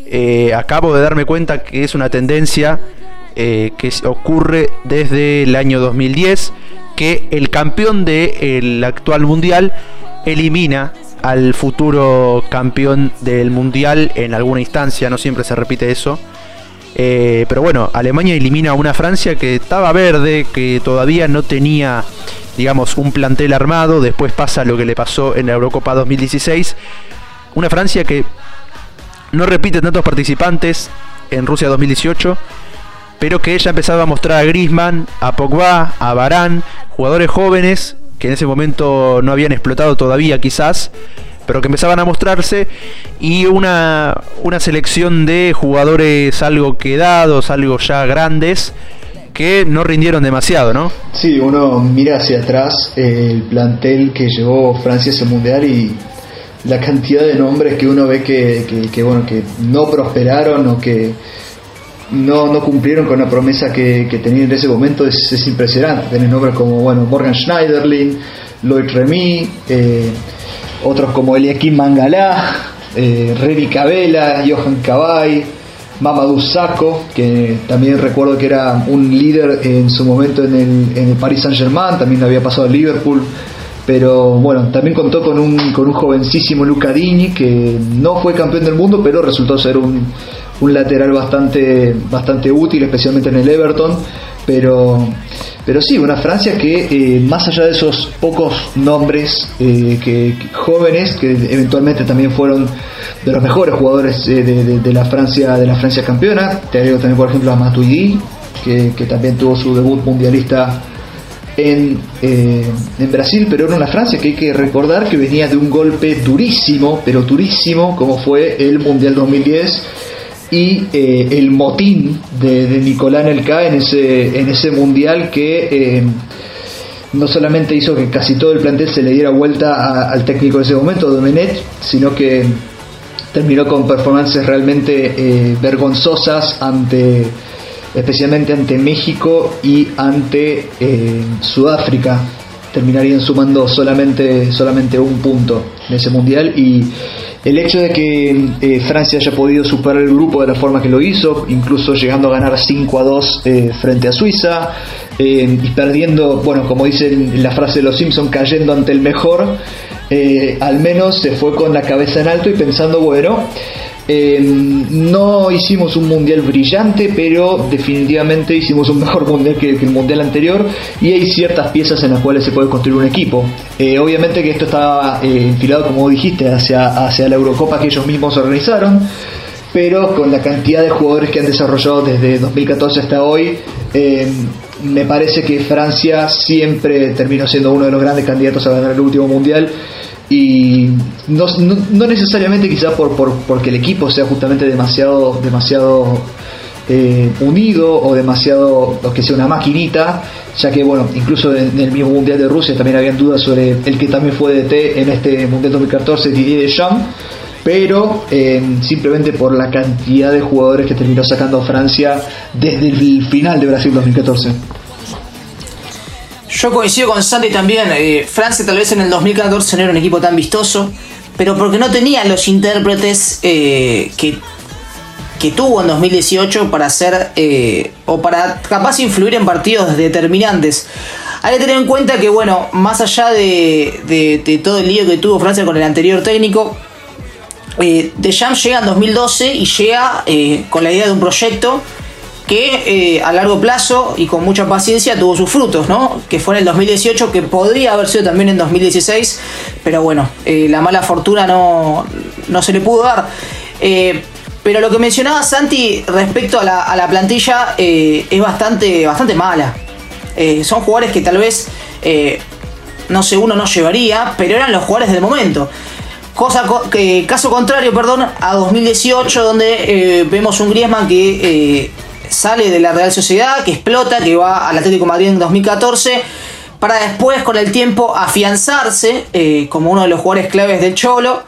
Eh, acabo de darme cuenta que es una tendencia eh, que ocurre desde el año 2010 que el campeón del actual mundial elimina al futuro campeón del mundial en alguna instancia, no siempre se repite eso. Eh, pero bueno, Alemania elimina a una Francia que estaba verde, que todavía no tenía, digamos, un plantel armado. Después pasa lo que le pasó en la Eurocopa 2016. Una Francia que no repite tantos participantes en Rusia 2018 pero que ya empezaba a mostrar a Griezmann, a Pogba, a Varane, jugadores jóvenes que en ese momento no habían explotado todavía quizás, pero que empezaban a mostrarse y una, una selección de jugadores algo quedados, algo ya grandes, que no rindieron demasiado, ¿no? Sí, uno mira hacia atrás el plantel que llevó Francia a ese mundial y la cantidad de nombres que uno ve que, que bueno, que no prosperaron o que no, no cumplieron con la promesa que, tenían en ese momento. Es, es impresionante. Tienen nombres como bueno, Morgan Schneiderlin, Lloyd Remy, eh, otros como Eliakim Mangalá, <laughs> eh, Remy Cabela, Johan Cabay, Mamadou Sakho, que también recuerdo que era un líder en su momento en el, en el Paris Saint Germain, también había pasado al Liverpool. Pero bueno, también contó con un, con un jovencísimo Luca Dini que no fue campeón del mundo, pero resultó ser un, un lateral bastante, bastante útil, especialmente en el Everton. Pero, pero sí, una Francia que eh, más allá de esos pocos nombres eh, que, jóvenes, que eventualmente también fueron de los mejores jugadores eh, de, la Francia de la Francia campeona, te agrego también por ejemplo a Matuidi, que, que también tuvo su debut mundialista en, en, Brasil, pero era una Francia que hay que recordar que venía de un golpe durísimo, pero durísimo, como fue el Mundial 2010 y eh, el motín de, de Nicolás Nelka en ese, en ese mundial que eh, no solamente hizo que casi todo el plantel se le diera vuelta al técnico de ese momento, Domenech, sino que terminó con performances realmente eh, vergonzosas ante especialmente ante México y ante Sudáfrica terminarían sumando solamente solamente un punto en ese mundial. Y el hecho de que eh, Francia haya podido superar el grupo de la forma que lo hizo, incluso llegando a ganar 5 a 2 eh, frente a Suiza, eh, y perdiendo, bueno, como dice la frase de los Simpsons, cayendo ante el mejor, al menos se fue con la cabeza en alto y pensando, bueno, Em, no hicimos un mundial brillante, pero definitivamente hicimos un <laughs> mejor mundial que, el mundial anterior y hay ciertas piezas en las cuales se puede construir un equipo. Eh, obviamente que esto estaba eh, enfilado, como dijiste, hacia, hacia la Eurocopa que ellos mismos organizaron, pero con la cantidad de jugadores que han desarrollado desde 2014 hasta hoy, em, me parece que Francia siempre terminó siendo uno de los grandes candidatos a ganar el último mundial y no, no, necesariamente quizás por, por, porque el equipo sea justamente demasiado demasiado eh, unido o demasiado que sea una maquinita ya que bueno incluso en, el mismo mundial de Rusia también habían dudas sobre el que también fue de T en este mundial 2014 Didier Deschamps. Pero eh, simplemente por la cantidad de jugadores que terminó sacando Francia desde el final de Brasil 2014 yo coincido con Santi también. Eh, Francia tal vez en el 2014 no era un equipo tan vistoso, pero porque no tenía los intérpretes eh, que, que tuvo en 2018 para hacer eh, o para capaz influir en partidos determinantes. Hay que tener en cuenta que, bueno, más allá de, de, todo el lío que tuvo Francia con el anterior técnico, eh, Deschamps llega en 2012 y llega con la idea de un proyecto que eh, a largo plazo y con mucha paciencia tuvo sus frutos, ¿no? Que fue en el 2018, que podría haber sido también en 2016, pero bueno, eh, la mala fortuna no, no, se le pudo dar. pero lo que mencionaba Santi respecto a la, a la plantilla es bastante, bastante mala. son jugadores que tal vez, no sé, uno no llevaría, pero eran los jugadores del momento. Caso contrario, perdón, a 2018, donde eh, vemos un Griezmann que eh, sale de la Real Sociedad, que explota, que va al Atlético Madrid en 2014, para después, con el tiempo, afianzarse eh, como uno de los jugadores claves del Cholo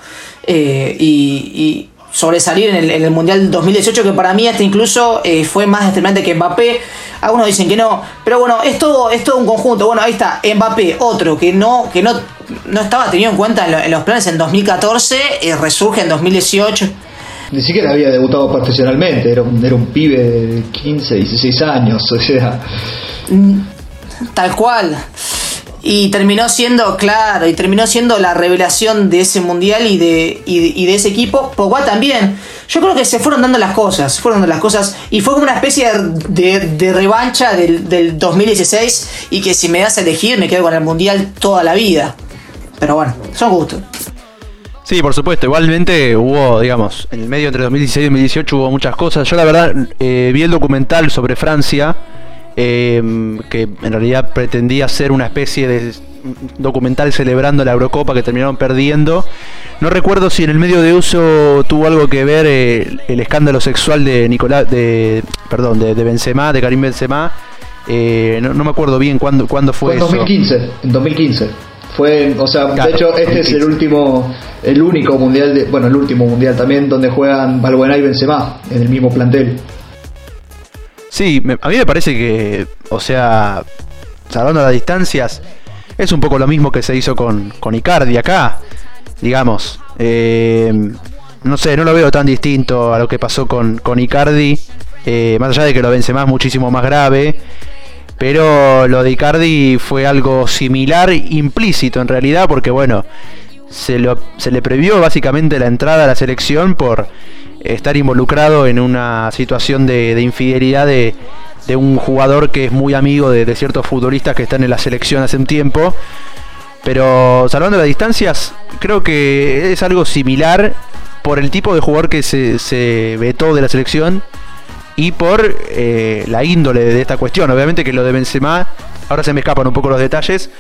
y, sobresalir en el, Mundial 2018, que para mí hasta incluso fue más determinante que Mbappé. Algunos dicen que no, pero bueno, es todo, es un conjunto. Bueno, ahí está Mbappé, otro que no, que no no estaba tenido en cuenta en, los planes en 2014 y resurge en 2018. Ni siquiera había debutado profesionalmente, era un, era un pibe de 15, 16 años, <laughs> o sea. Mm, tal cual. Y terminó siendo, claro, y terminó siendo la revelación de ese mundial y de, y, de ese equipo. Pogba también. Yo creo que se fueron dando las cosas, fueron dando las cosas. Y fue como una especie de, de revancha del, del 2016. Y que si me das a elegir, me quedo con el mundial toda la vida. Pero bueno, son gustos. Sí, por supuesto. Igualmente hubo, digamos, en el medio entre 2016 y 2018 hubo muchas cosas. Yo la verdad eh, vi el documental sobre Francia, em, que en realidad pretendía ser una especie de documental celebrando la Eurocopa que terminaron perdiendo. No recuerdo si en el medio de uso tuvo algo que ver eh, el escándalo sexual de Nicolás, de, perdón, de, Benzema, de Karim Benzema. Eh, no, me acuerdo bien cuándo, cuándo fue, fue en 2015, en 2015. Fue, o sea, de hecho este es el último, el único mundial, de, bueno, el último mundial también donde juegan Balbuena y Benzema en el mismo plantel. Sí, a mí me parece que, o sea, salvando las distancias, es un poco lo mismo que se hizo con, con Icardi acá, digamos. Eh, no sé, no lo veo tan distinto a lo que pasó con, con Icardi, eh, más allá de que lo Benzema es muchísimo más grave. Pero lo de Icardi fue algo similar, implícito en realidad, porque bueno, se, le previó básicamente la entrada a la selección por estar involucrado en una situación de, infidelidad de, un jugador que es muy amigo de, ciertos futbolistas que están en la selección hace un tiempo. Pero salvando las distancias, creo que es algo similar por el tipo de jugador que se, se vetó de la selección y por eh, la índole de esta cuestión. Obviamente que lo de Benzema, ahora se me escapan un poco los detalles,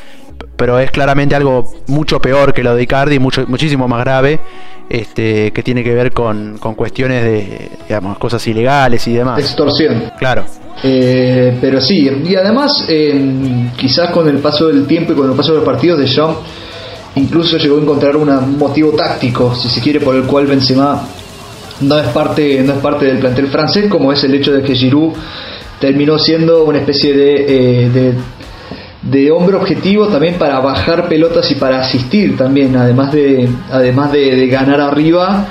pero es claramente algo mucho peor que lo de Icardi, mucho, muchísimo más grave, este, que tiene que ver con, cuestiones de, digamos, cosas ilegales y demás. Extorsión. Claro. Eh, pero sí, y además, quizás con el paso del tiempo y con el paso de los partidos de Jean, incluso llegó a encontrar un motivo táctico, si se quiere, por el cual Benzema no es parte, no es parte del plantel francés, como es el hecho de que Giroud terminó siendo una especie de, eh, de, hombre objetivo también para bajar pelotas y para asistir también, además de, además de, ganar arriba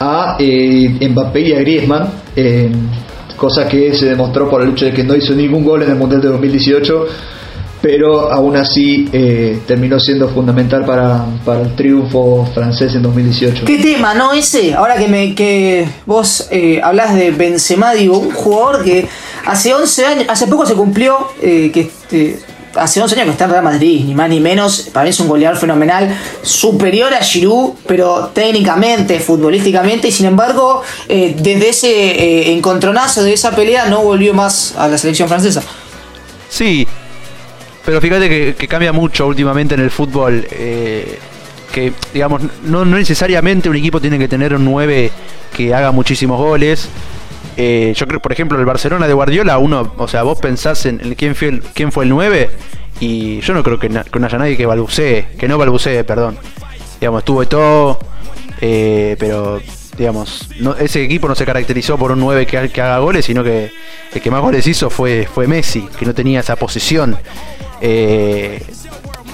a eh, Mbappé y a Griezmann, eh, cosa que se demostró por el hecho de que no hizo ningún gol en el Mundial de 2018 pero aún así eh, terminó siendo fundamental para, el triunfo francés en 2018. ¿Qué tema, no ese? Ahora que me que vos eh, hablas de Benzema, digo, un jugador que hace 11 años, hace poco se cumplió eh, que este, hace 11 años que está en Real Madrid, ni más ni menos, para mí es un goleador fenomenal, superior a Giroud, pero técnicamente, futbolísticamente, y sin embargo, desde ese encontronazo, de esa pelea, no volvió más a la selección francesa. Sí, pero fíjate que, cambia mucho últimamente en el fútbol. Eh, que, digamos, no, necesariamente un equipo tiene que tener un 9 que haga muchísimos goles. Eh, yo creo, por ejemplo, el Barcelona de Guardiola, uno, o sea, vos pensás en quién, fue el, quién fue el 9 y yo no creo que, no haya nadie que balbucee, que no balbucee, perdón. Digamos, estuvo todo, eh, pero digamos, ese equipo no se caracterizó por un 9 que, que, haga goles, sino que el que más goles hizo fue, fue Messi, que no tenía esa posición. Eh,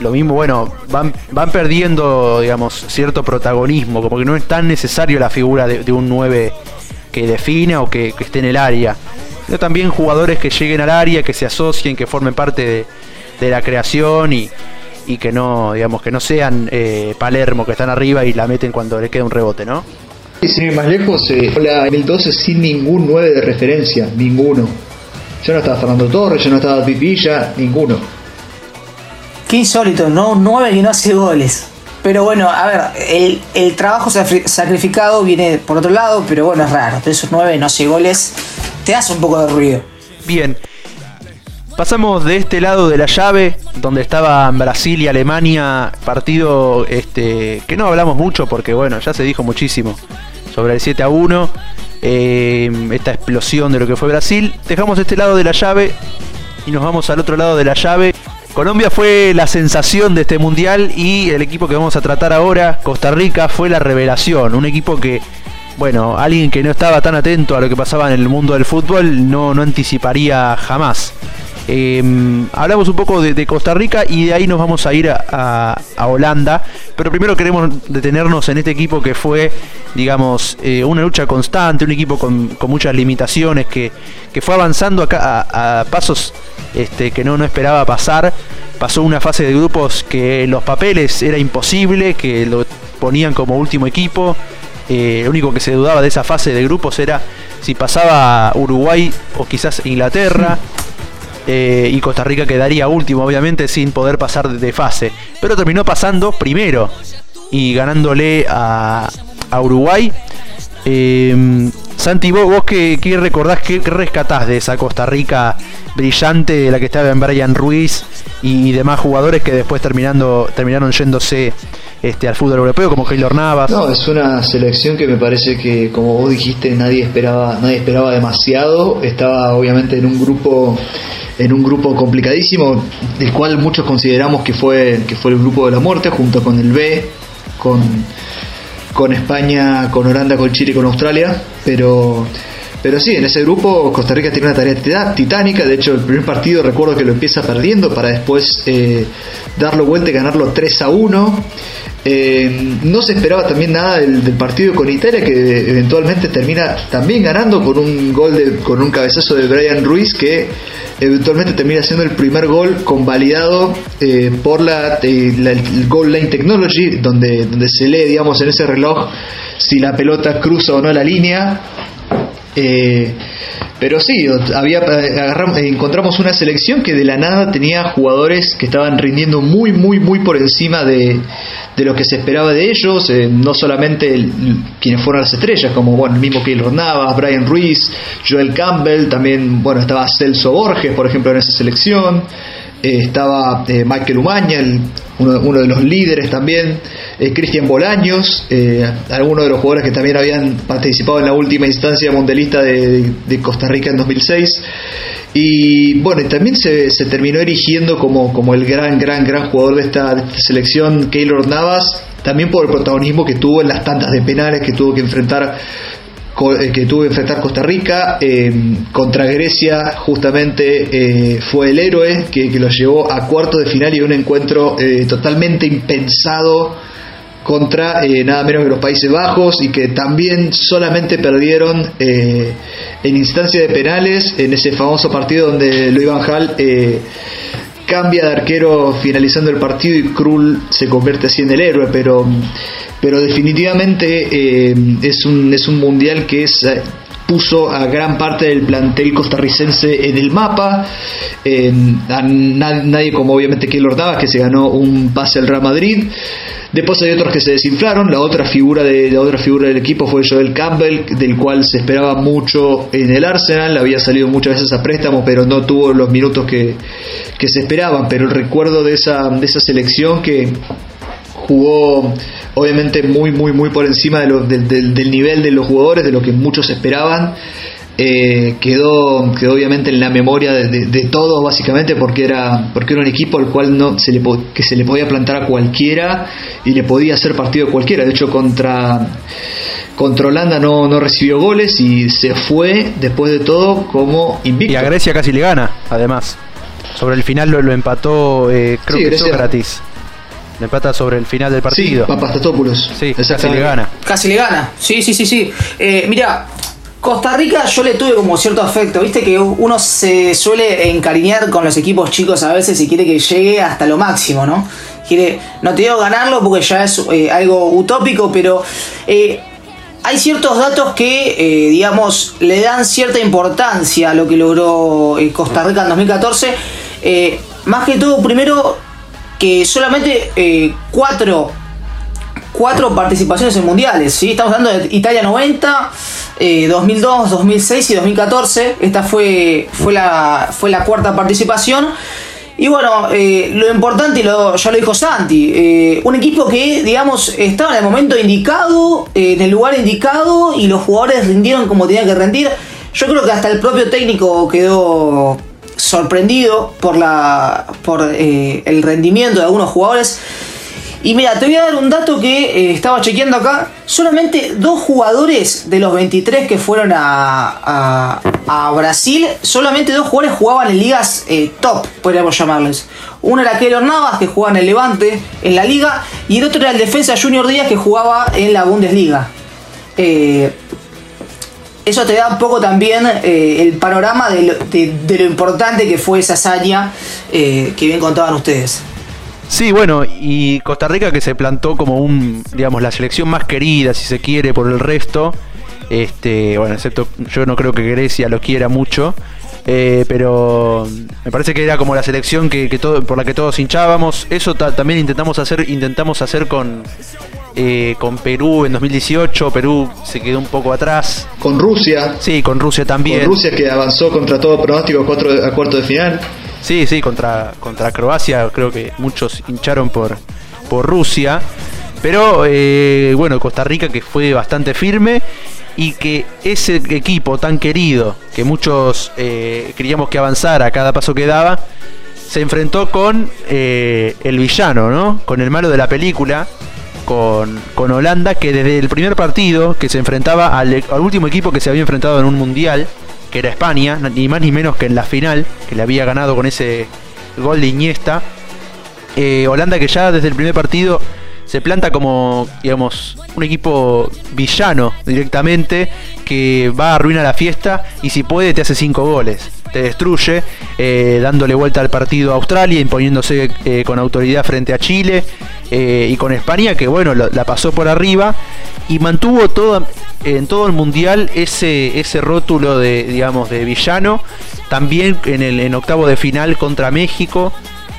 lo mismo, bueno, van, van perdiendo, digamos, cierto protagonismo, como que no es tan necesario la figura de, un 9 que defina o que, esté en el área, sino también jugadores que lleguen al área, que se asocien, que formen parte de, la creación y, y, que no, digamos, que no sean eh, Palermo que están arriba y la meten cuando les queda un rebote, ¿no? Sin ir más lejos, eh, la 2012 sin ningún 9 de referencia, ninguno. Ya no estaba Fernando Torres, ya no estaba Pipilla, ninguno. Qué insólito, ¿no? 9 que no hace goles. Pero bueno, a ver, el, trabajo sacrificado viene por otro lado, pero bueno, es raro. De esos 9 no hace goles, te hace un poco de ruido. Bien. Pasamos de este lado de la llave, donde estaban Brasil y Alemania, partido este, que no hablamos mucho porque bueno, ya se dijo muchísimo sobre el 7 a 1, eh, esta explosión de lo que fue Brasil. Dejamos este lado de la llave y nos vamos al otro lado de la llave Colombia fue la sensación de este mundial y el equipo que vamos a tratar ahora, Costa Rica, fue la revelación. Un equipo que, bueno, alguien que no estaba tan atento a lo que pasaba en el mundo del fútbol no, no anticiparía jamás. Em, hablamos un poco de, Costa Rica y de ahí nos vamos a ir a, Holanda. Pero primero queremos detenernos en este equipo que fue, digamos, eh, una lucha constante, un equipo con, muchas limitaciones, que, fue avanzando a, pasos este, que no, no esperaba pasar. Pasó una fase de grupos que los papeles era imposible, que lo ponían como último equipo. Eh, lo único que se dudaba de esa fase de grupos era si pasaba Uruguay o quizás Inglaterra. Eh, y Costa Rica quedaría último, obviamente, sin poder pasar de fase. Pero terminó pasando primero y ganándole a, Uruguay. Eh, Santi, vos, vos qué, recordás, qué, rescatás de esa Costa Rica brillante, la que estaba en Brian Ruiz y, demás jugadores que después terminando, terminaron yéndose este, al fútbol europeo, como Keylor Navas? No, es una selección que me parece que, como vos dijiste, nadie esperaba, nadie esperaba demasiado. Estaba obviamente en un grupo en un grupo complicadísimo, del cual muchos consideramos que fue, que fue el grupo de la muerte, junto con el B, con, con España, con Holanda, con Chile con Australia, pero... Pero sí, en ese grupo Costa Rica tiene una tarea titánica. De hecho, el primer partido recuerdo que lo empieza perdiendo para después eh, darlo vuelta y ganarlo 3 a 1. Eh, no se esperaba también nada del, partido con Italia, que eventualmente termina también ganando con un gol de, con un cabezazo de Brian Ruiz, que eventualmente termina siendo el primer gol convalidado eh, por la, el Goal Line Technology, donde, donde se lee, digamos, en ese reloj si la pelota cruza o no la línea. Pero sí, había, encontramos una selección que de la nada tenía jugadores que estaban rindiendo muy, muy, muy por encima de, de lo que se esperaba de ellos, eh, no solamente quienes fueron las estrellas, como bueno, el mismo Keylor Navas, Brian Ruiz, Joel Campbell, también bueno, estaba Celso Borges, por ejemplo, en esa selección. Eh, estaba eh, Michael Umaña, uno, de los líderes también, Cristian Bolaños, algunos de los jugadores que también habían participado en la última instancia mundialista de, de Costa Rica en 2006. Y bueno, también se, se, terminó erigiendo como, como el gran, gran, gran jugador de esta, selección, Keylor Navas, también por el protagonismo que tuvo en las tantas de penales que tuvo que enfrentar eh, que tuvo que enfrentar Costa Rica eh, contra Grecia justamente eh, fue el héroe que, que, lo llevó a cuarto de final y un encuentro totalmente impensado contra eh, nada menos que los Países Bajos y que también solamente perdieron eh, en instancia de penales en ese famoso partido donde Luis Van Hal eh, cambia de arquero finalizando el partido y Krul se convierte así en el héroe, pero, pero definitivamente es, un, es un mundial que es puso a gran parte del plantel costarricense en el mapa. nadie como obviamente Keylor Navas que se ganó un pase al Real Madrid. Después hay otros que se desinflaron. La otra figura de la otra figura del equipo fue Joel Campbell, del cual se esperaba mucho en el Arsenal. Había salido muchas veces a préstamo, pero no tuvo los minutos que, que se esperaban. Pero el recuerdo de esa, de esa selección que jugó obviamente muy, muy, muy por encima de del nivel de los jugadores, de lo que muchos esperaban. Eh, quedó, quedó obviamente en la memoria de, todos básicamente porque era porque era un equipo al cual no se le que se le podía plantar a cualquiera y le podía hacer partido a cualquiera. De hecho contra contra Holanda no, no recibió goles y se fue después de todo como invicto. Y a Grecia casi le gana además. Sobre el final lo, empató eh, creo que Sócrates Le empata sobre el final del partido. Sí, Papastatopoulos. Sí, casi le gana. Casi le gana. Sí, sí, sí, sí. Eh, mira, Costa Rica yo le tuve como cierto afecto, viste que uno se suele encariñar con los equipos chicos a veces y quiere que llegue hasta lo máximo, ¿no? Quiere, no te digo ganarlo porque ya es eh, algo utópico, pero eh, hay ciertos datos que, eh, digamos, le dan cierta importancia a lo que logró Costa Rica en 2014. más que todo, primero, que solamente cuatro cuatro participaciones en mundiales. ¿sí? Estamos hablando de Italia 90, 2002, 2006 y 2014. Esta fue, fue, la, fue la cuarta participación. Y bueno, eh, lo importante, lo, ya lo dijo Santi, eh, un equipo que, digamos, estaba en el momento indicado, eh, en el lugar indicado, y los jugadores rindieron como tenían que rendir. Yo creo que hasta el propio técnico quedó sorprendido por, la, por el rendimiento de algunos jugadores. Y mira, te voy a dar un dato que eh, estaba chequeando acá. Solamente dos jugadores de los 23 que fueron a, Brasil, solamente dos jugadores jugaban en ligas eh, top, podríamos llamarles. Uno era Keylor Navas, que jugaba en el Levante, en la liga, y el otro era el defensa Junior Díaz, que jugaba en la Bundesliga. Eh, eso te da un poco también el panorama de lo, importante que fue esa hazaña que bien contaban ustedes. Sí, bueno, y Costa Rica que se plantó como un, digamos, la selección más querida, si se quiere, por el resto. Este, bueno, excepto yo no creo que Grecia lo quiera mucho. Eh, pero me parece que era como la selección que, todo, por la que todos hinchábamos. Eso también intentamos hacer, intentamos hacer con, eh, con Perú en 2018. Perú se quedó un poco atrás. Con Rusia. Sí, con Rusia también. Con Rusia que avanzó contra todo pronóstico a, a cuarto de final. Sí, sí, contra, contra Croacia creo que muchos hincharon por, por Rusia. Pero eh, bueno, Costa Rica que fue bastante firme y que ese equipo tan querido, que muchos eh, queríamos que avanzara a cada paso que daba, se enfrentó con eh, el villano, ¿no? Con el malo de la película, con, con Holanda, que desde el primer partido que se enfrentaba al, último equipo que se había enfrentado en un mundial, que era España, ni más ni menos que en la final, que le había ganado con ese gol de Iniesta. Eh, Holanda que ya desde el primer partido se planta como, digamos, un equipo villano directamente, que va a arruinar la fiesta y si puede te hace cinco goles. Te destruye, eh, dándole vuelta al partido a Australia, imponiéndose eh, con autoridad frente a Chile y con España, que bueno, la pasó por arriba y mantuvo todo, en todo el mundial ese, ese rótulo de, digamos, de villano. También en el en octavo de final contra México,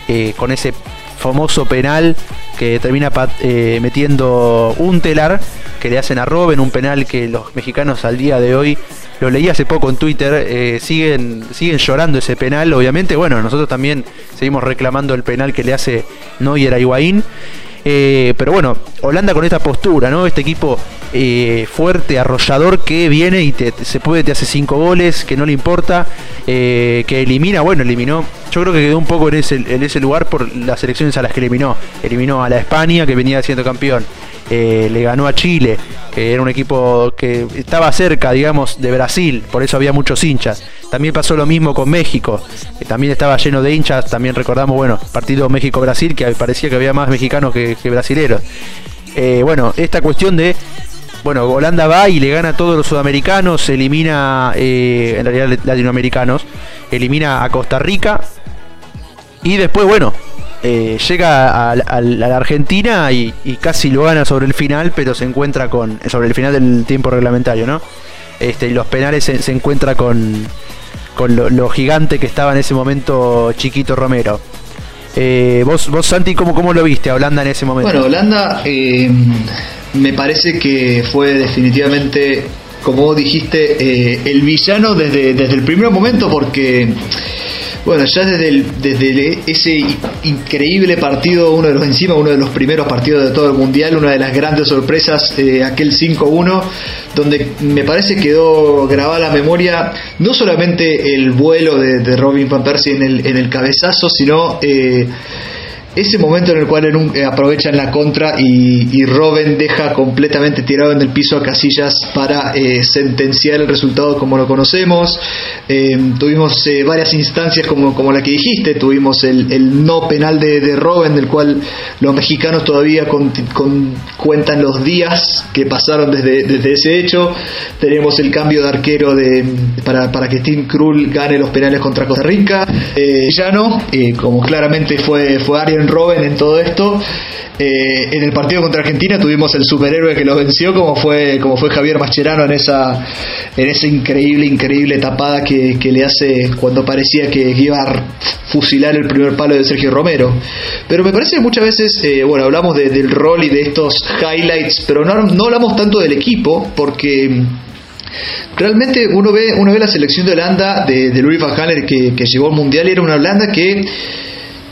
eh, con ese famoso penal que termina eh, metiendo un telar que le hacen a Robben, un penal que los mexicanos al día de hoy, lo leí hace poco en Twitter, eh, siguen, siguen llorando ese penal, obviamente, bueno, nosotros también seguimos reclamando el penal que le hace Neuer a Higuaín. Eh, pero bueno, Holanda con esta postura, ¿no? Este equipo eh, fuerte, arrollador que viene y te, se puede, te hace cinco goles, que no le importa, eh, que elimina, bueno, eliminó. Yo creo que quedó un poco en ese, en ese lugar por las elecciones a las que eliminó. Eliminó a la España, que venía siendo campeón. Le ganó a Chile, que era un equipo que estaba cerca, digamos, de Brasil, por eso había muchos hinchas. También pasó lo mismo con México, que también estaba lleno de hinchas. También recordamos, bueno, partido México-Brasil, que parecía que había más mexicanos que, brasileros. Eh, bueno, esta cuestión de bueno, Holanda va y le gana a todos los sudamericanos, elimina, eh, en realidad latinoamericanos, elimina a Costa Rica y después, bueno, eh, llega a, la Argentina y, casi lo gana sobre el final, pero se encuentra con, sobre el final del tiempo reglamentario, ¿no? Este, y los penales se encuentra con, con lo, gigante que estaba en ese momento Chiquito Romero. Eh, vos, vos, Santi, ¿cómo, ¿cómo lo viste a Holanda en ese momento? Bueno, Holanda eh, me parece que fue definitivamente, como vos dijiste, el villano desde, desde el primer momento porque bueno, ya desde, desde ese increíble partido, uno de los encima, uno de los primeros partidos de todo el mundial, una de las grandes sorpresas, eh, aquel 5-1, donde me parece quedó grabada la memoria no solamente el vuelo de, Robin Van Persie en el, en el cabezazo, sino eh, ese momento en el cual eh, aprovechan la contra y, y, Robin deja completamente tirado en el piso a Casillas para eh, sentenciar el resultado como lo conocemos. Eh, tuvimos varias instancias como, como la que dijiste, tuvimos el, no penal de, de, Robin, del cual los mexicanos todavía con, cuentan los días que pasaron desde, desde, ese hecho. Tenemos el cambio de arquero de, para, para que Tim Krul gane los penales contra Costa Rica. ya no, como claramente fue, fue Ariel Robben en todo esto. Eh, en el partido contra Argentina tuvimos el superhéroe que lo venció, como fue, como fue Javier Mascherano en esa, en esa increíble, increíble tapada que, le hace cuando parecía que iba a fusilar el primer palo de Sergio Romero. Pero me parece que muchas veces, eh, bueno, hablamos del rol y de estos highlights, pero no, no hablamos tanto del equipo, porque realmente uno ve, uno ve la selección de Holanda de, de Louis Van Gaal que, que llegó al Mundial y era una Holanda que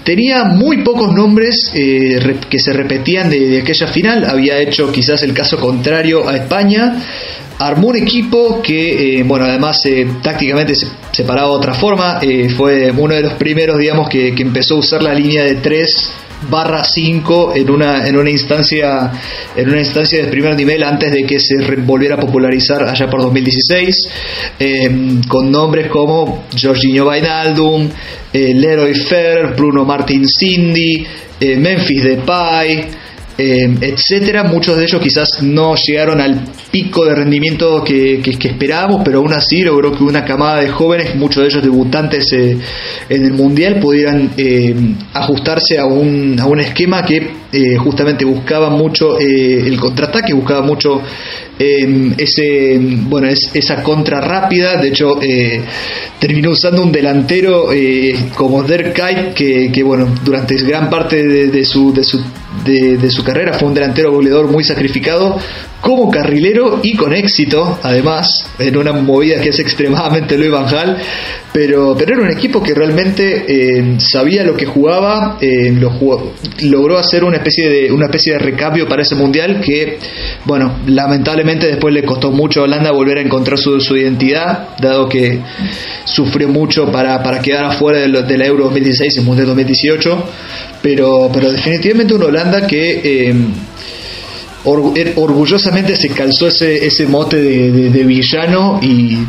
tenía muy pocos nombres eh, que se repetían de, aquella final. Había hecho quizás el caso contrario a España. Armó un equipo que, eh, bueno, además eh, tácticamente se separaba de otra forma. fue uno de los primeros, digamos, que, que empezó a usar la línea de tres barra 5 en una, en una instancia en una instancia de primer nivel antes de que se volviera a popularizar allá por 2016 em, con nombres como Jorginho Bainaldum eh, Leroy Fer Bruno Martin Cindy eh, Memphis Depay eh, etcétera. Muchos de ellos quizás no llegaron al pico de rendimiento que, esperábamos, pero aún así logró que una camada de jóvenes, muchos de ellos debutantes eh, en el Mundial, pudieran eh, ajustarse a un, a un esquema que justamente buscaba mucho el contraataque, buscaba mucho ese bueno es, esa contra rápida de hecho terminó usando un delantero como Dirk Kuyt que, que, bueno durante gran parte de, su, de su de, su carrera. Fue un delantero goleador muy sacrificado como carrilero y con éxito, además, en una movida que es extremadamente Luis Van pero, pero era un equipo que realmente eh, sabía lo que jugaba, eh, lo logró hacer una especie, de, una especie de recambio para ese mundial que, bueno, lamentablemente después le costó mucho a Holanda volver a encontrar su, identidad, dado que sufrió mucho para, para quedar afuera de, de la Euro 2016 y Mundial 2018 pero, pero definitivamente una Holanda que eh, orgullosamente se calzó ese, ese mote de, villano y,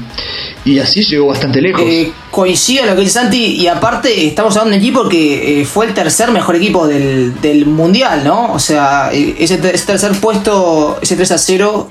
y, así llegó bastante lejos. Eh, coincido lo que dice Santi y aparte estamos hablando de un equipo que eh, fue el tercer mejor equipo del, del mundial, ¿no? O sea, ese, tercer puesto, ese 3 a 0,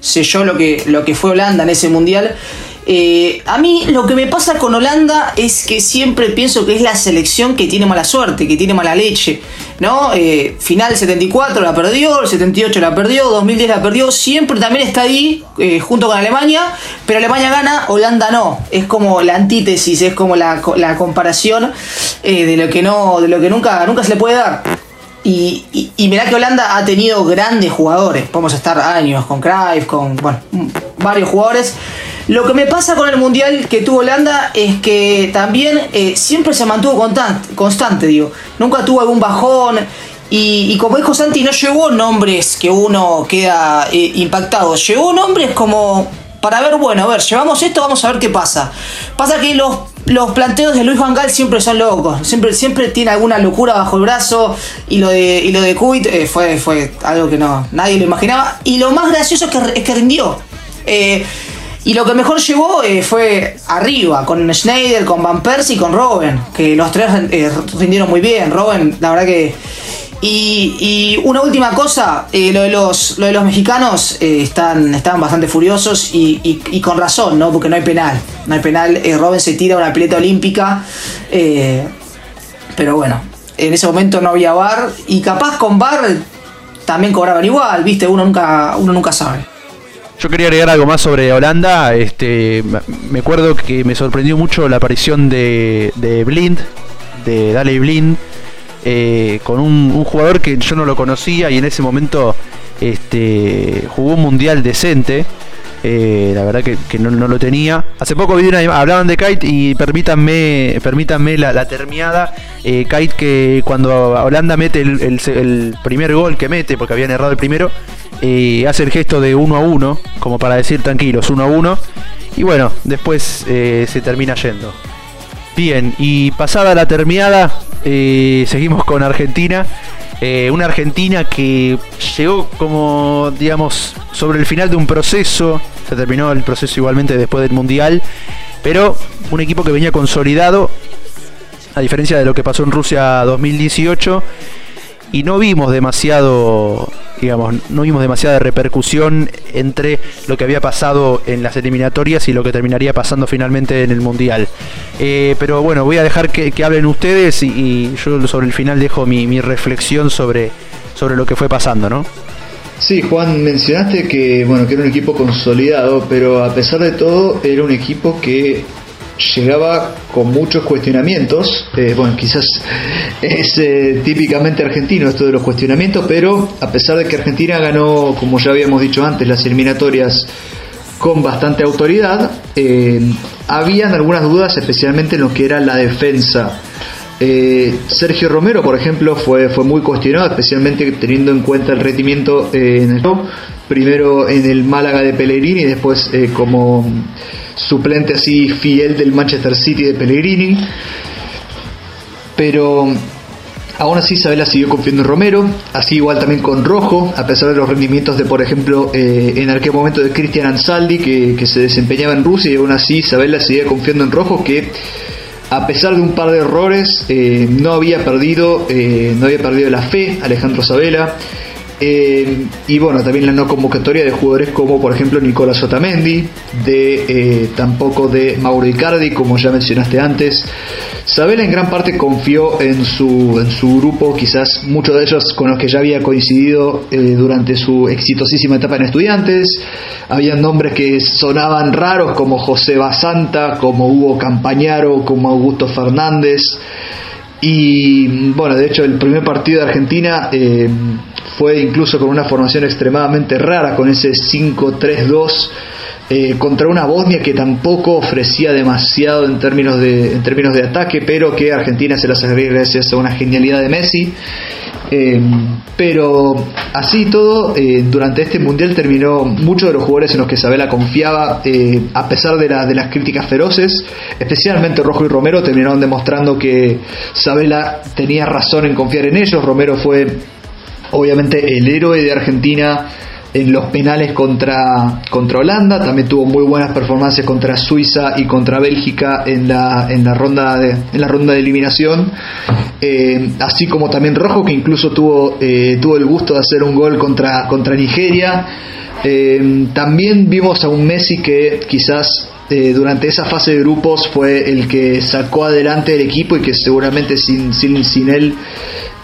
selló lo que, lo que fue Holanda en ese mundial. Eh, a mí lo que me pasa con Holanda es que siempre pienso que es la selección que tiene mala suerte, que tiene mala leche. ¿No? Eh, final 74 la perdió, el 78 la perdió, 2010 la perdió, siempre también está ahí eh, junto con Alemania, pero Alemania gana, Holanda no. Es como la antítesis, es como la, comparación de lo que no, de lo que nunca, nunca se le puede dar. Y, y, mirá que Holanda ha tenido grandes jugadores. Podemos estar años con Cruyff, con bueno, varios jugadores. Lo que me pasa con el mundial que tuvo Holanda es que también eh, siempre se mantuvo constante, digo. Nunca tuvo algún bajón. Y, como dijo Santi, no llevó nombres que uno queda eh, impactado. Llevó nombres como para ver, bueno, a ver, llevamos esto, vamos a ver qué pasa. Pasa que los, los planteos de Luis Van Gaal siempre son locos. Siempre, siempre tiene alguna locura bajo el brazo. Y lo de, y lo de Kuwait eh, fue, fue algo que no nadie lo imaginaba. Y lo más gracioso es que, es que rindió. Eh, y lo que mejor llevó eh, fue arriba, con Schneider, con Van Persie y con Robin, que los tres eh, rindieron muy bien. Robin, la verdad que. Y, una última cosa, eh, lo, de los, lo de los mexicanos están, están bastante furiosos y, con razón, ¿no? Porque no hay penal. No hay penal. Robin se tira una pileta olímpica. pero bueno, en ese momento no había bar. Y capaz con bar también cobraban igual, ¿viste? Uno nunca, uno nunca sabe. Yo quería agregar algo más sobre Holanda. Este, me acuerdo que me sorprendió mucho la aparición de, de Blind, de Dale Blind, eh, con un, jugador que yo no lo conocía y en ese momento este, jugó un mundial decente. Eh, la verdad que, no, lo tenía. Hace poco vi una, hablaban de Kite y permítanme, permítanme la, termiada. Eh, Kite que cuando Holanda mete el, el, primer gol que mete, porque habían errado el primero, y hace el gesto de uno a uno, como para decir tranquilos, uno a uno, y bueno, después eh, se termina yendo. Bien, y pasada la terminada, eh, seguimos con Argentina. Eh, una Argentina que llegó como, digamos, sobre el final de un proceso. Se terminó el proceso igualmente después del Mundial. Pero un equipo que venía consolidado, a diferencia de lo que pasó en Rusia 2018 y no vimos demasiado, digamos, no vimos demasiada repercusión entre lo que había pasado en las eliminatorias y lo que terminaría pasando finalmente en el Mundial. Eh, pero bueno, voy a dejar que, hablen ustedes y, yo sobre el final dejo mi, reflexión sobre, sobre lo que fue pasando, ¿no? Sí, Juan, mencionaste que bueno que era un equipo consolidado, pero a pesar de todo era un equipo que llegaba con muchos cuestionamientos. Eh, bueno, quizás es eh, típicamente argentino esto de los cuestionamientos, pero a pesar de que Argentina ganó, como ya habíamos dicho antes, las eliminatorias con bastante autoridad, eh, habían algunas dudas, especialmente en lo que era la defensa. Sergio Romero, por ejemplo, fue, fue muy cuestionado, especialmente teniendo en cuenta el rendimiento en el primero en el Málaga de Pellegrini y después como suplente así fiel del Manchester City de Pellegrini. Pero aún así Isabela siguió confiando en Romero, así igual también con Rojo, a pesar de los rendimientos de, por ejemplo, eh, en aquel momento de Cristian Ansaldi, que, se desempeñaba en Rusia, y aún así Isabela seguía confiando en Rojo, que a pesar de un par de errores, eh, no había perdido, eh, no había perdido la fe Alejandro Sabela. Eh, y bueno, también la no convocatoria de jugadores como por ejemplo Nicolás Otamendi, de eh, tampoco de Mauro Icardi, como ya mencionaste antes. Sabela en gran parte confió en su, en su grupo, quizás muchos de ellos con los que ya había coincidido eh, durante su exitosísima etapa en estudiantes. Había nombres que sonaban raros como José Basanta, como Hugo Campañaro, como Augusto Fernández. Y bueno, de hecho el primer partido de Argentina fue incluso con una formación extremadamente rara, con ese 5-3-2 eh, contra una Bosnia que tampoco ofrecía demasiado en términos de, en términos de ataque, pero que Argentina se las arregla gracias a una genialidad de Messi. Eh, pero así todo, eh, durante este mundial terminó muchos de los jugadores en los que Sabela confiaba, a pesar de, de, las críticas feroces, especialmente Rojo y Romero terminaron demostrando que Sabela tenía razón en confiar en ellos. Romero fue obviamente el héroe de Argentina en los penales contra, contra Holanda, también tuvo muy buenas performances contra Suiza y contra Bélgica en la, en la, ronda, de, en la ronda de eliminación, eh, así como también Rojo que incluso tuvo, eh, tuvo el gusto de hacer un gol contra, contra Nigeria. Eh, también vimos a un Messi que quizás durante esa fase de grupos fue el que sacó adelante el equipo y que seguramente sin, sin, sin él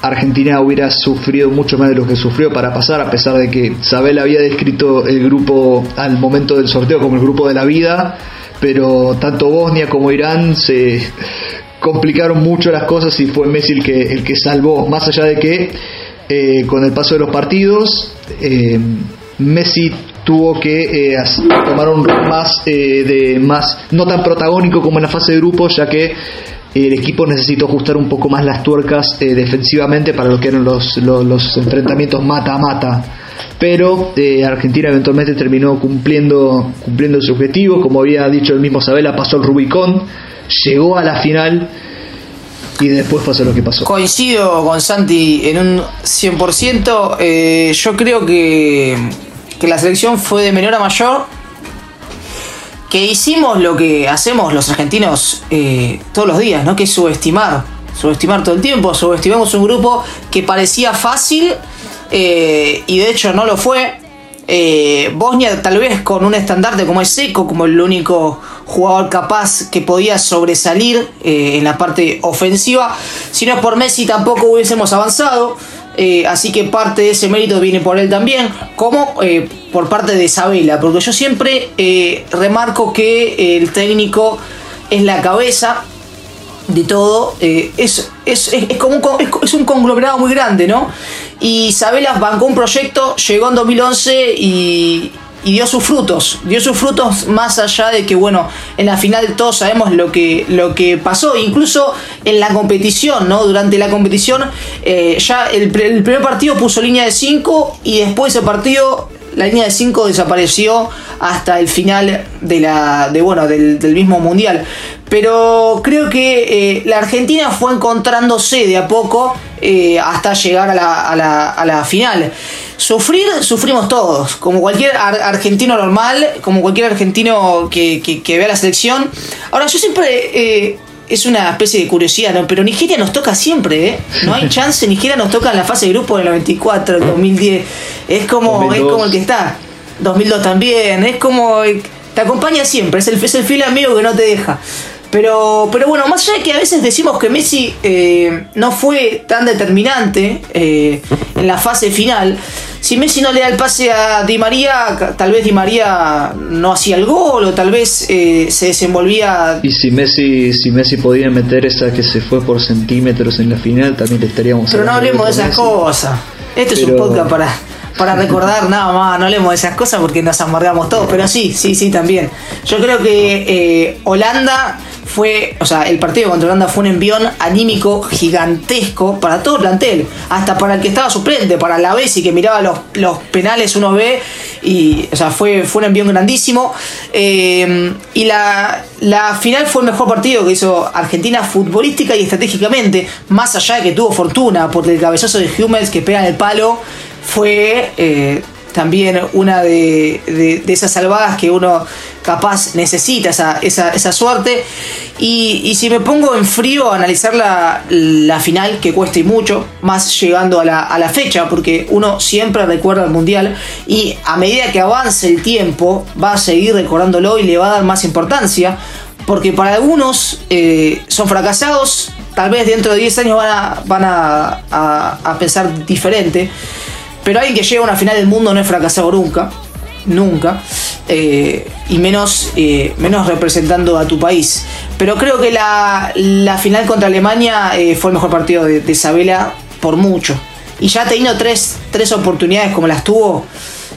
Argentina hubiera sufrido mucho más de lo que sufrió para pasar, a pesar de que Sabel había descrito el grupo al momento del sorteo como el grupo de la vida, pero tanto Bosnia como Irán se complicaron mucho las cosas y fue Messi el que, el que salvó, más allá de que eh, con el paso de los partidos, eh, Messi tuvo que eh, tomar un rol más de más no tan protagónico como en la fase de grupos ya que el equipo necesitó ajustar un poco más las tuercas eh, defensivamente para lo que eran los, los, enfrentamientos mata a mata. Pero eh, Argentina eventualmente terminó cumpliendo, cumpliendo su objetivo, como había dicho el mismo Sabela, pasó el Rubicón, llegó a la final y después pasó lo que pasó. Coincido con Santi en un 100%, eh, yo creo que, que la selección fue de menor a mayor que hicimos lo que hacemos los argentinos eh, todos los días, ¿no? Que es subestimar, subestimar todo el tiempo, subestimamos un grupo que parecía fácil eh, y de hecho no lo fue. Eh, Bosnia tal vez con un estandarte como es Seco, como el único jugador capaz que podía sobresalir en la parte ofensiva. Si no es por Messi tampoco hubiésemos avanzado. Eh, así que parte de ese mérito viene por él también, como eh, por parte de Isabela, porque yo siempre eh, remarco que el técnico es la cabeza de todo, es, es, como un, es, un conglomerado muy grande, ¿no? Y Isabela bancó un proyecto, llegó en 2011 y, y dio sus frutos, dio sus frutos más allá de que, bueno, en la final todos sabemos lo que, lo que pasó, incluso en la competición, ¿no? Durante la competición, eh, ya el, primer partido puso línea de 5 y después ese partido la línea de 5 desapareció hasta el final de la, de, bueno, del, mismo mundial. Pero creo que eh, la Argentina fue encontrándose de a poco eh, hasta llegar a la, a, la, a la, final. Sufrir, sufrimos todos, como cualquier argentino normal, como cualquier argentino que, que, vea la selección. Ahora, yo siempre es una especie de curiosidad, ¿no? Pero Nigeria nos toca siempre, ¿eh? No hay <laughs> chance, Nigeria nos toca en la fase de grupo del 94, el 2010. Es como, es como el que está. 2002 también, es como. Te acompaña siempre, es el, es el fiel amigo que no te deja. Pero, pero bueno, más allá de que a veces decimos que Messi eh, no fue tan determinante eh, en la fase final, si Messi no le da el pase a Di María, tal vez Di María no hacía el gol o tal vez eh, se desenvolvía. Y si Messi, si Messi podía meter esa que se fue por centímetros en la final, también le estaríamos. Pero no hablemos de, esas cosas. Este es un podcast para para recordar <laughs> nada más, no hablemos de esas cosas porque nos amargamos todos, pero sí, sí, sí, también. Yo creo que Holanda fue, o sea, el partido contra Holanda fue un envión anímico gigantesco para todo el plantel, hasta para el que estaba suplente, para la y que miraba los, los penales uno ve y, o sea, fue, fue un envión grandísimo. Eh, y la, la final fue el mejor partido que hizo Argentina futbolística y estratégicamente, más allá de que tuvo fortuna, porque el cabezazo de Hummels que pega en el palo fue eh, también una de, esas salvadas que uno capaz necesita, esa, esa, suerte. Y, si me pongo en frío a analizar la, la final, que cuesta y mucho, más llegando a la, a la, fecha, porque uno siempre recuerda el Mundial y a medida que avance el tiempo va a seguir recordándolo y le va a dar más importancia, porque para algunos eh, son fracasados, tal vez dentro de 10 años van a, van a, a pensar diferente. Pero alguien que llega a una final del mundo no es fracasado nunca. Nunca. Eh, y menos, eh, menos representando a tu país. Pero creo que la, final contra Alemania eh, fue el mejor partido de, Isabela por mucho. Y ya teniendo tres, tres oportunidades como las tuvo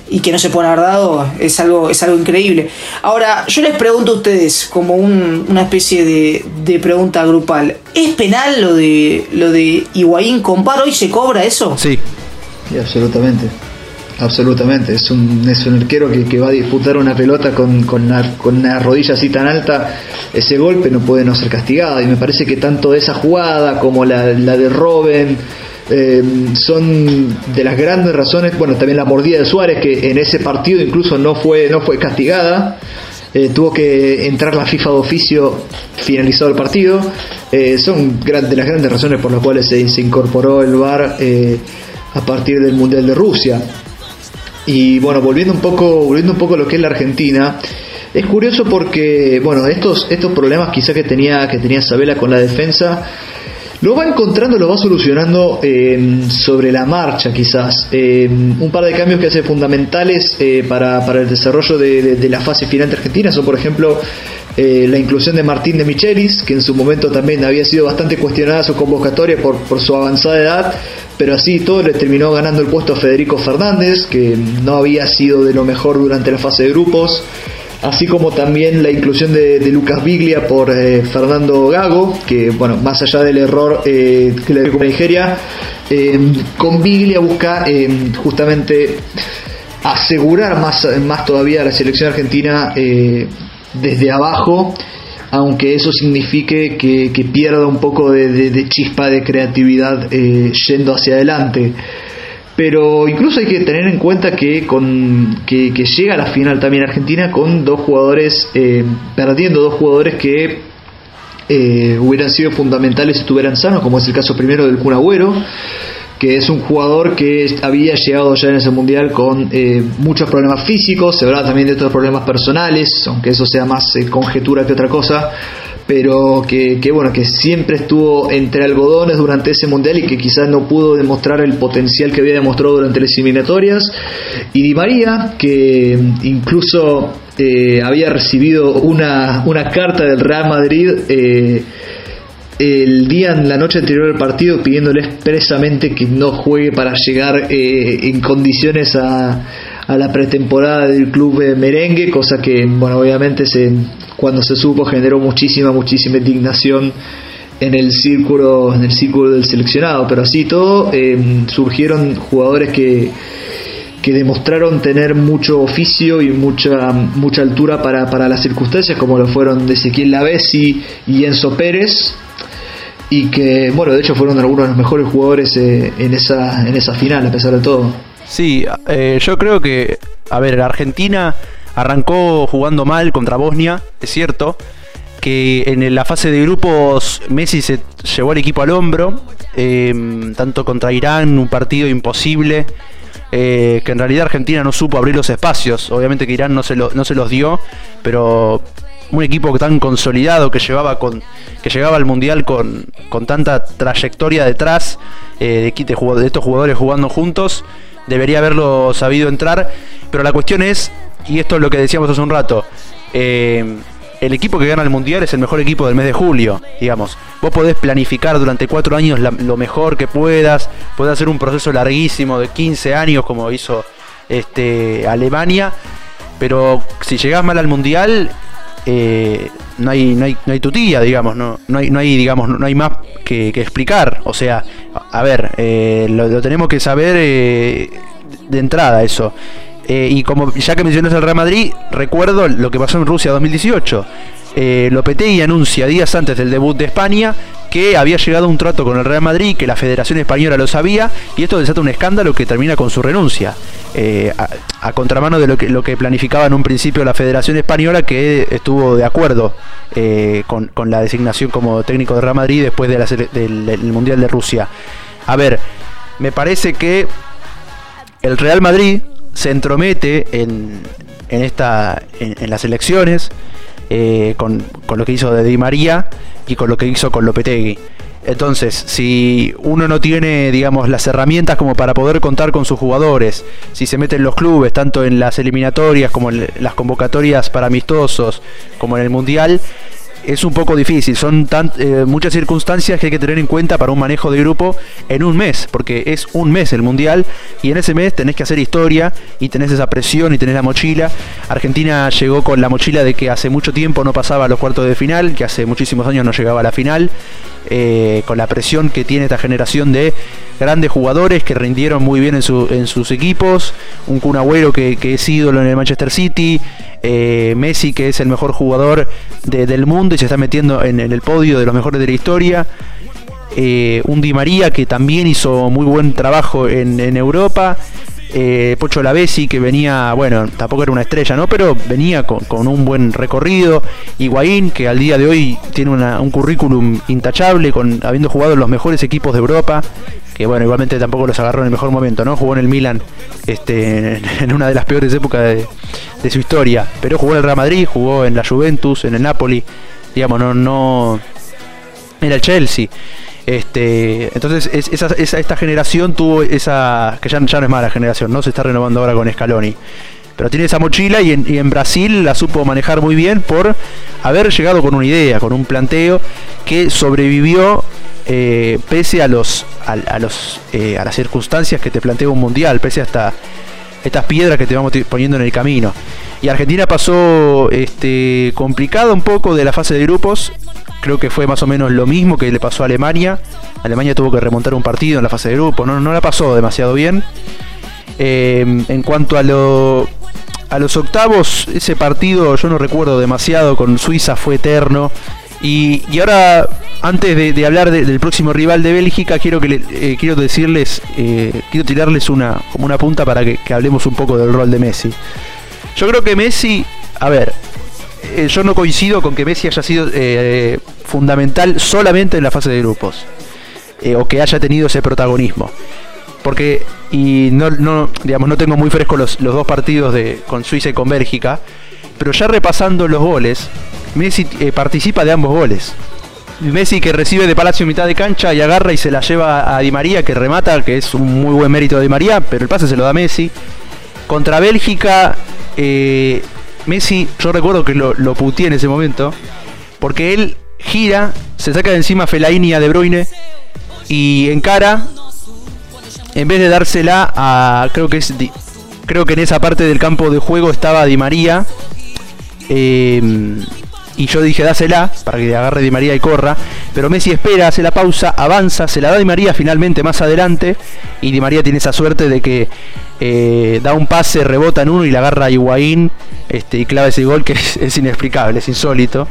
y que no se pueden haber dado, es algo, es algo increíble. Ahora, yo les pregunto a ustedes, como una especie de, de, pregunta grupal, ¿es penal lo de lo de Higuaín con paro y se cobra eso? Sí, absolutamente. Absolutamente. Es un, es un arquero que, que va a disputar una pelota con, con, una, rodilla así tan alta. Ese golpe no puede no ser castigado. Y me parece que tanto esa jugada como la, de Robben. Eh, son de las grandes razones, bueno, también la mordida de Suárez, que en ese partido incluso no fue, no fue castigada, eh, tuvo que entrar la FIFA de oficio finalizado el partido, eh, son de las grandes razones por las cuales se, se incorporó el VAR a partir del Mundial de Rusia. Y bueno, volviendo un poco, volviendo un poco a lo que es la Argentina, es curioso porque, bueno, estos, estos problemas quizá que tenía, que tenía Sabela con la defensa, lo va encontrando, lo va solucionando em, sobre la marcha quizás. Em, un par de cambios que hace fundamentales eh, para, para, el desarrollo de, de, la fase final de Argentina son, por ejemplo, eh, la inclusión de Martín de Michelis, que en su momento también había sido bastante cuestionada su convocatoria por, por su avanzada edad, pero así todo le terminó ganando el puesto a Federico Fernández, que no había sido de lo mejor durante la fase de grupos, así como también la inclusión de, Lucas Biglia por eh, Fernando Gago, que bueno, más allá del error eh, que le dio con Nigeria, con Biglia busca justamente asegurar más, más todavía a la selección argentina desde abajo aunque eso signifique que, pierda un poco de, chispa de creatividad eh, yendo hacia adelante. Pero incluso hay que tener en cuenta que, con, que, llega a la final también Argentina con dos jugadores, eh, perdiendo dos jugadores que eh, hubieran sido fundamentales si estuvieran sanos, como es el caso primero del Kun Agüero que es un jugador que había llegado ya en ese mundial con eh, muchos problemas físicos, se hablaba también de otros problemas personales, aunque eso sea más eh, conjetura que otra cosa, pero que, bueno, que siempre estuvo entre algodones durante ese mundial y que quizás no pudo demostrar el potencial que había demostrado durante las eliminatorias. Y Di María, que incluso eh, había recibido una, una carta del Real Madrid el día, la noche anterior al partido, pidiéndole expresamente que no juegue para llegar eh, en condiciones a, a, la pretemporada del club merengue, cosa que, bueno, obviamente se, cuando se supo generó muchísima, muchísima indignación en el círculo, en el círculo del seleccionado, pero así todo eh, surgieron jugadores que que demostraron tener mucho oficio y mucha, mucha altura para, para las circunstancias, como lo fueron Ezequiel Lavesi y Enzo Pérez, y que, bueno, de hecho fueron algunos de los mejores jugadores eh, en, esa, en esa final, a pesar de todo. Sí, eh, yo creo que, a ver, Argentina arrancó jugando mal contra Bosnia, es cierto, que en la fase de grupos Messi se llevó el equipo al hombro, em, tanto contra Irán, un partido imposible, eh, que en realidad Argentina no supo abrir los espacios, obviamente que Irán no se, no se los dio, pero un equipo tan consolidado que llevaba con que llegaba al mundial con, con tanta trayectoria detrás eh, de, de, estos jugadores jugando juntos debería haberlo sabido entrar pero la cuestión es y esto es lo que decíamos hace un rato eh, el equipo que gana el mundial es el mejor equipo del mes de julio, digamos. Vos podés planificar durante cuatro años lo mejor que puedas, podés hacer un proceso larguísimo de 15 años como hizo este, Alemania, pero si llegás mal al mundial, eh, no hay, no hay, no hay tutía, digamos, no, no hay, no hay, digamos, no hay más que, explicar. O sea, a ver, eh, lo, tenemos que saber eh, de entrada eso. Y como ya que mencionas el Real Madrid, recuerdo lo que pasó en Rusia 2018. Eh, Lopetegui anuncia días antes del debut de España que había llegado a un trato con el Real Madrid, que la Federación Española lo sabía, y esto desata un escándalo que termina con su renuncia, eh, a, contramano de lo que, lo que planificaba en un principio la Federación Española, que estuvo de acuerdo eh, con, la designación como técnico de Real Madrid después de del Mundial de Rusia. A ver, me parece que el Real Madrid se entromete en, en, esta, en, las elecciones eh, con, lo que hizo de Di María y con lo que hizo con Lopetegui. Entonces, si uno no tiene, digamos, las herramientas como para poder contar con sus jugadores, si se meten los clubes, tanto en las eliminatorias como en las convocatorias para amistosos, como en el Mundial, es un poco difícil. Son tan, eh, muchas circunstancias que hay que tener en cuenta para un manejo de grupo en un mes, porque es un mes el mundial y en ese mes tenés que hacer historia y tenés esa presión y tenés la mochila. Argentina llegó con la mochila de que hace mucho tiempo no pasaba a los cuartos de final, que hace muchísimos años no llegaba a la final. Eh, con la presión que tiene esta generación de grandes jugadores que rindieron muy bien en, sus equipos, un Kun Agüero que, es ídolo en el Manchester City, eh, Messi que es el mejor jugador del mundo y se está metiendo en, el podio de los mejores de la historia. Eh, un Di María que también hizo muy buen trabajo en, en Europa eh, Pocho Lavesi, que venía, bueno, tampoco era una estrella, ¿no? Pero venía con, un buen recorrido. Higuaín, que al día de hoy tiene un currículum intachable, con habiendo jugado en los mejores equipos de Europa. Que bueno, igualmente tampoco los agarró en el mejor momento, ¿no? Jugó en el Milan este, en <laughs> una de las peores épocas de, de su historia. Pero jugó en el Real Madrid, jugó en la Juventus, en el Napoli. Digamos, no, no. Era el Chelsea. Este, entonces esa, esta generación tuvo esa, que ya, ya, no es mala generación, no se está renovando ahora con Scaloni. Pero tiene esa mochila y en, Brasil la supo manejar muy bien por haber llegado con una idea, con un planteo que sobrevivió eh, pese a los a, los eh, a las circunstancias que te plantea un mundial, pese a esta, estas piedras que te vamos poniendo en el camino. Y Argentina pasó este, complicado un poco de la fase de grupos creo que fue más o menos lo mismo que le pasó a Alemania. Alemania tuvo que remontar un partido en la fase de grupo, no, no la pasó demasiado bien. Eh, en cuanto a, lo, a los octavos, ese partido yo no recuerdo demasiado, con Suiza fue eterno. Y, ahora, antes de, hablar del próximo rival de Bélgica, quiero que eh, quiero decirles, eh, quiero tirarles una, como una punta para que hablemos un poco del rol de Messi. Yo creo que Messi, a ver, eh, yo no coincido con que Messi haya sido fundamental solamente en la fase de grupos. O que haya tenido ese protagonismo. Porque, y no, digamos, no tengo muy fresco los, dos partidos de, con Suiza y con Bélgica, pero ya repasando los goles, Messi participa de ambos goles. Messi que recibe de Palacio mitad de cancha y agarra y se la lleva a Di María que remata, que es un muy buen mérito de Di María, pero el pase se lo da Messi. Contra Bélgica, Messi, yo recuerdo que lo, lo en ese momento, porque él gira, se saca de encima Felaini a De Bruyne y encara, en vez de dársela a, creo que es, creo que en esa parte del campo de juego estaba Di María, em, y yo dije dásela para que agarre Di María y corra, pero Messi espera, hace la pausa, avanza, se la da Di María finalmente más adelante y Di María tiene esa suerte de que eh, da un pase, rebota en uno y la agarra a Higuaín este, y clava ese gol que <laughs> es, inexplicable, es insólito.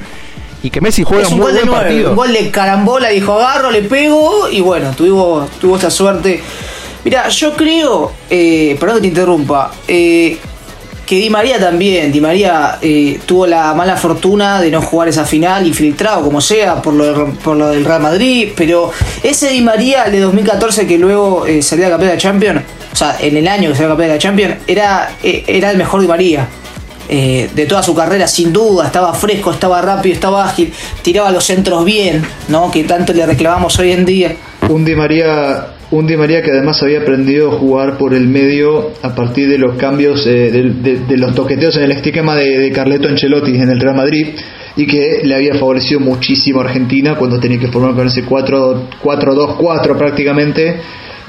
Y que Messi juega un, muy buen partido. Un gol de carambola, dijo agarro, le pego y bueno, tuvo, tuvo esta suerte. Mira, yo creo, eh, perdón que te interrumpa, eh, que Di María también, Di María eh, tuvo la mala fortuna de no jugar esa final, infiltrado como sea, por lo, por lo del Real Madrid, pero ese Di María, el de 2014 que luego eh, salió a campeón de la Champions, o sea, en el año que salió a campeón de la Champions, era, eh, era el mejor Di María. de toda su carrera, sin duda, estaba fresco, estaba rápido, estaba ágil, tiraba los centros bien, ¿no? Que tanto le reclamamos hoy en día. Un Di María un Di María que además había aprendido a jugar por el medio a partir de los cambios, eh, de, los toqueteos en el esquema de, Carleto Ancelotti en el Real Madrid y que le había favorecido muchísimo a Argentina cuando tenía que formar con ese 4-2-4 prácticamente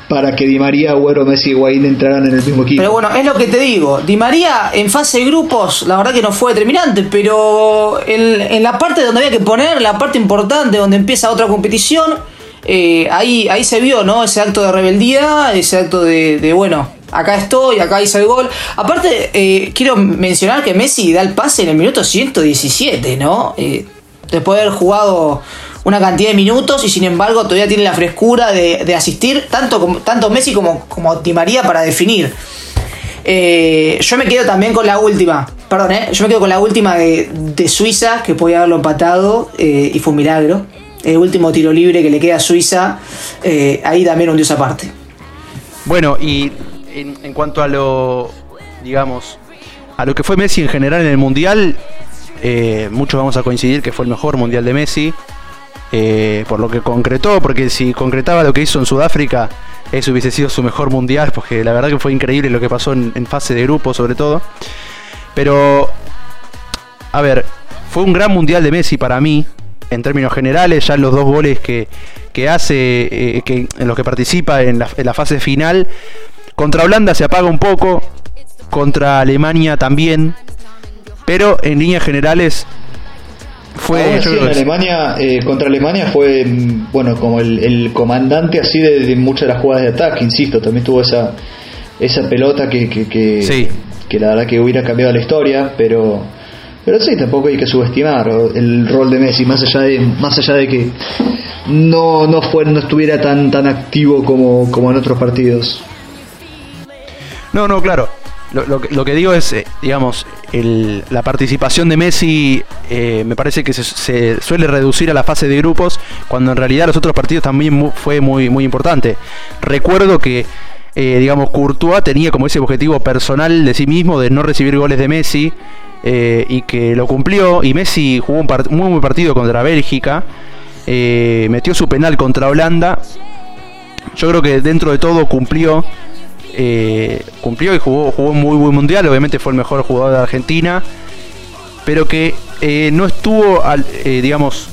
para que Di María, Agüero, Messi y Guaín entraran en el mismo equipo. Pero bueno, es lo que te digo. Di María en fase de grupos, la verdad que no fue determinante, pero en, en la parte donde había que poner, la parte importante, donde empieza otra competición, eh, ahí, ahí se vio, ¿no? Ese acto de rebeldía, ese acto de, bueno, acá estoy, acá hice el gol. Aparte, eh, quiero mencionar que Messi da el pase en el minuto 117, ¿no? Eh, después de haber jugado una cantidad de minutos y sin embargo todavía tiene la frescura de, asistir tanto, tanto Messi como, como Di María para definir. yo me quedo también con la última, perdón, yo me quedo con la última de, de Suiza que podía haberlo empatado y fue un milagro el último tiro libre que le queda a Suiza, eh, ahí también un dios aparte. Bueno, y en, cuanto a lo, digamos, a lo que fue Messi en general en el Mundial, eh, muchos vamos a coincidir que fue el mejor Mundial de Messi, eh, por lo que concretó, porque si concretaba lo que hizo en Sudáfrica, eso hubiese sido su mejor Mundial, porque la verdad que fue increíble lo que pasó en, en fase de grupo sobre todo. Pero, a ver, fue un gran Mundial de Messi para mí, en términos generales, ya los dos goles que, hace, eh, que, en los que participa en la, fase final. Contra Holanda se apaga un poco, contra Alemania también, pero en líneas generales fue Alemania eh, contra Alemania fue mm, bueno como el, comandante así de, muchas de las jugadas de ataque insisto también tuvo esa esa pelota que que, que, que la verdad que hubiera cambiado la historia pero pero sí, tampoco hay que subestimar el rol de Messi, más allá de, más allá de que no, no, fue, no estuviera tan, tan activo como, como en otros partidos. No, no, claro. Lo, lo, que digo es, eh, digamos, el, la participación de Messi eh, me parece que se, suele reducir a la fase de grupos, cuando en realidad los otros partidos también fue muy, muy importante. Recuerdo que, eh, digamos, Courtois tenía como ese objetivo personal de sí mismo de no recibir goles de Messi eh, y que lo cumplió. Y Messi jugó un muy buen partido contra Bélgica, eh, metió su penal contra Holanda. Yo creo que dentro de todo cumplió. Cumplió y jugó, jugó muy buen mundial. Obviamente fue el mejor jugador de Argentina. Pero que no estuvo, digamos,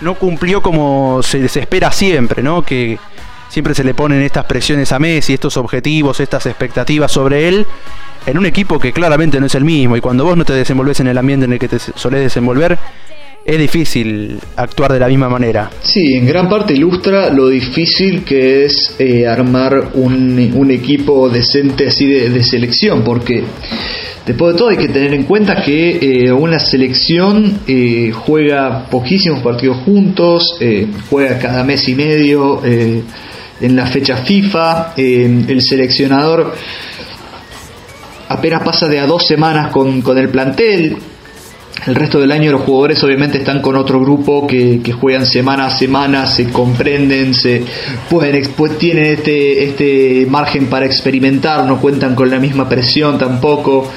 no cumplió como se, se espera siempre, ¿no? Que siempre se le ponen estas presiones a Messi, estos objetivos, estas expectativas sobre él en un equipo que claramente no es el mismo y cuando vos no te desenvolves en el ambiente en el que te solés desenvolver, es difícil actuar de la misma manera. Sí, en gran parte ilustra lo difícil que es eh, armar un, equipo decente así de, selección, porque después de todo hay que tener en cuenta que eh, una selección eh, juega poquísimos partidos juntos, juega cada mes y medio en la fecha FIFA, el seleccionador apenas pasa de a dos semanas con, el plantel. El resto del año los jugadores obviamente están con otro grupo que, juegan semana a semana, se comprenden, se pueden pues tienen este, este margen para experimentar, no cuentan con la misma presión tampoco.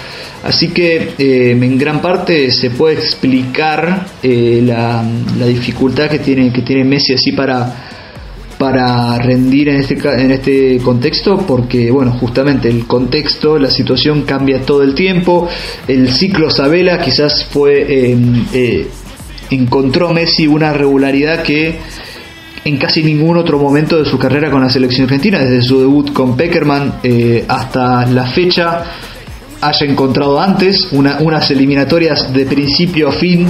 Así que eh, en gran parte se puede explicar eh, la, la, dificultad que tiene, que tiene Messi así para, para rendir en este, en este contexto porque bueno justamente el contexto la situación cambia todo el tiempo. El ciclo Sabela quizás fue em, eh, encontró Messi una regularidad que en casi ningún otro momento de su carrera con la selección argentina desde su debut con Peckerman eh, hasta la fecha haya encontrado antes una, unas eliminatorias de principio a fin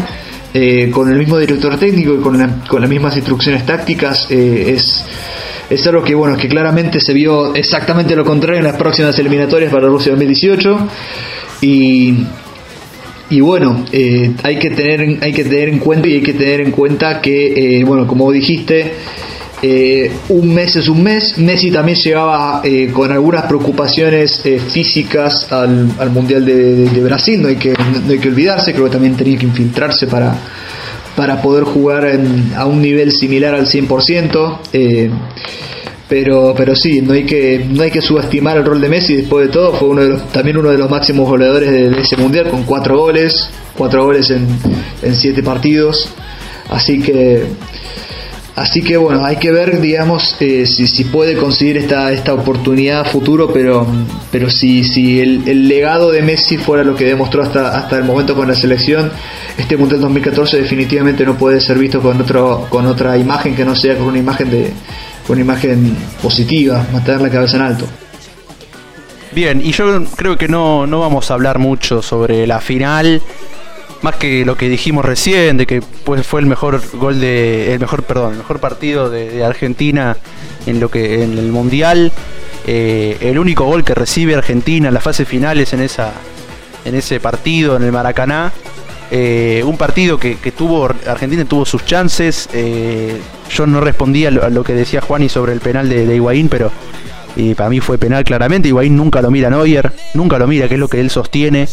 eh, con el mismo director técnico y con, con las mismas instrucciones tácticas, eh, es, es algo que, bueno, que claramente se vio exactamente lo contrario en las próximas eliminatorias para Rusia 2018. Y, y bueno, eh, hay, que tener, hay que tener en cuenta y hay que tener en cuenta que, bueno, como dijiste, eh, un mes es un mes. Messi también llegaba eh, con algunas preocupaciones eh, físicas al, Mundial de, Brasil, no hay, que, no hay que olvidarse, creo que también tenía que infiltrarse para, para poder jugar a un nivel similar al 100%. pero, pero sí, no hay, que, no hay que subestimar el rol de Messi, después de todo fue también uno de los máximos goleadores de, ese Mundial con cuatro goles, cuatro goles en, en siete partidos. Así que Así que bueno, hay que ver, digamos, eh, si, si, puede conseguir esta, esta oportunidad a futuro, pero, pero si, si el, legado de Messi fuera lo que demostró hasta, hasta el momento con la selección, este Mundial 2014 definitivamente no puede ser visto con, otro, con otra imagen que no sea con una imagen, de, con una imagen positiva, mantener la cabeza en alto. Bien, y yo creo que no, no vamos a hablar mucho sobre la final más que lo que dijimos recién, de que pues, fue el mejor gol de. el mejor, perdón, el mejor partido de, Argentina en lo que. en el mundial. Eh, el único gol que recibe Argentina en las fases finales en esa. en ese partido, en el Maracaná. Eh, un partido que, tuvo. Argentina tuvo sus chances. Eh, yo no respondía a lo, que decía Juani sobre el penal de, de pero. para mí fue penal claramente. Higuaín nunca lo mira Neuer, nunca lo mira, que es lo que él sostiene.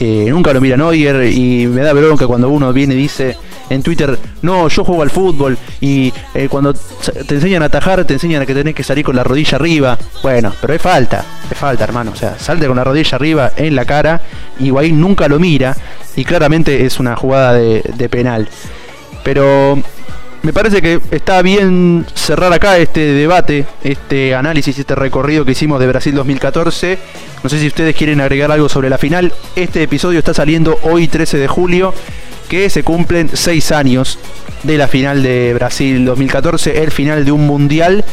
Eh, nunca lo mira Neuer y me da bronca cuando uno viene y dice en Twitter, no, yo juego al fútbol y eh, cuando te enseñan a atajar te enseñan a que tenés que salir con la rodilla arriba. Bueno, pero es falta, es falta hermano, o sea, salte con la rodilla arriba en la cara y Guaín nunca lo mira y claramente es una jugada de, de penal. Pero me parece que está bien cerrar acá este debate, este análisis, este recorrido que hicimos de Brasil 2014. No sé si ustedes quieren agregar algo sobre la final. Este episodio está saliendo hoy 13 de julio, que se cumplen 6 años de la final de Brasil 2014, el final de un mundial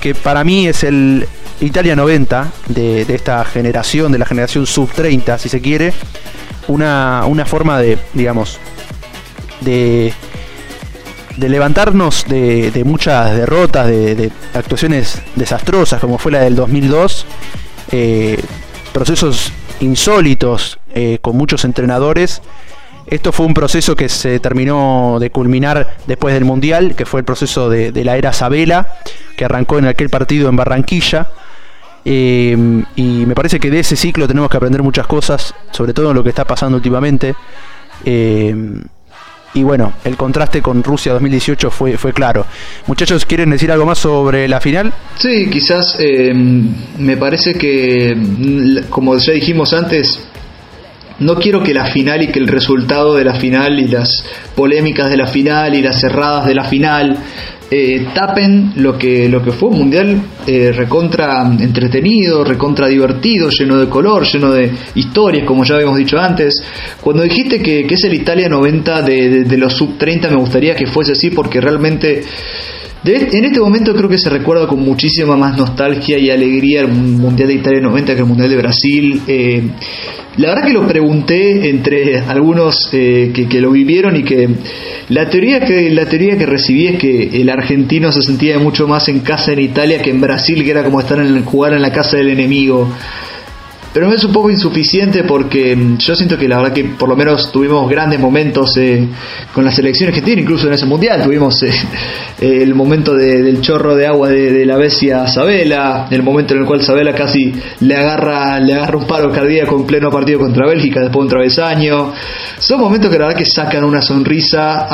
que para mí es el Italia 90 de, esta generación, de la generación sub 30, si se quiere. Una, una forma de, digamos, de de levantarnos de, muchas derrotas, de, actuaciones desastrosas como fue la del 2002, eh, procesos insólitos eh, con muchos entrenadores. Esto fue un proceso que se terminó de culminar después del Mundial, que fue el proceso de, la era Sabela, que arrancó en aquel partido en Barranquilla. Eh, y me parece que de ese ciclo tenemos que aprender muchas cosas, sobre todo en lo que está pasando últimamente. Y bueno, el contraste con Rusia 2018 fue, fue claro. Muchachos, ¿quieren decir algo más sobre la final? Sí, quizás eh, me parece que, como ya dijimos antes, no quiero que la final y que el resultado de la final y las polémicas de la final y las cerradas de la final eh, tapen lo que, lo que fue un mundial eh, recontra entretenido, recontra divertido, lleno de color, lleno de historias, como ya habíamos dicho antes. Cuando dijiste que, es el Italia 90 de, de los sub 30, me gustaría que fuese así porque realmente en este momento creo que se recuerda con muchísima más nostalgia y alegría el Mundial de Italia 90 que el Mundial de Brasil. Eh, la verdad que lo pregunté entre algunos eh, que, lo vivieron y que la teoría que la teoría que recibí es que el argentino se sentía mucho más en casa en Italia que en Brasil, que era como estar en jugar en la casa del enemigo. Pero es un poco insuficiente porque mm, yo siento que la verdad que por lo menos tuvimos grandes momentos eh, con las selecciones que tiene, incluso en ese mundial. Tuvimos eh, <laughs> el momento del chorro de agua de, la bestia a Sabela, el momento en el cual Sabela casi le agarra, le agarra un paro cardíaco en pleno partido contra Bélgica después de un travesaño. Son momentos que la verdad que sacan una sonrisa,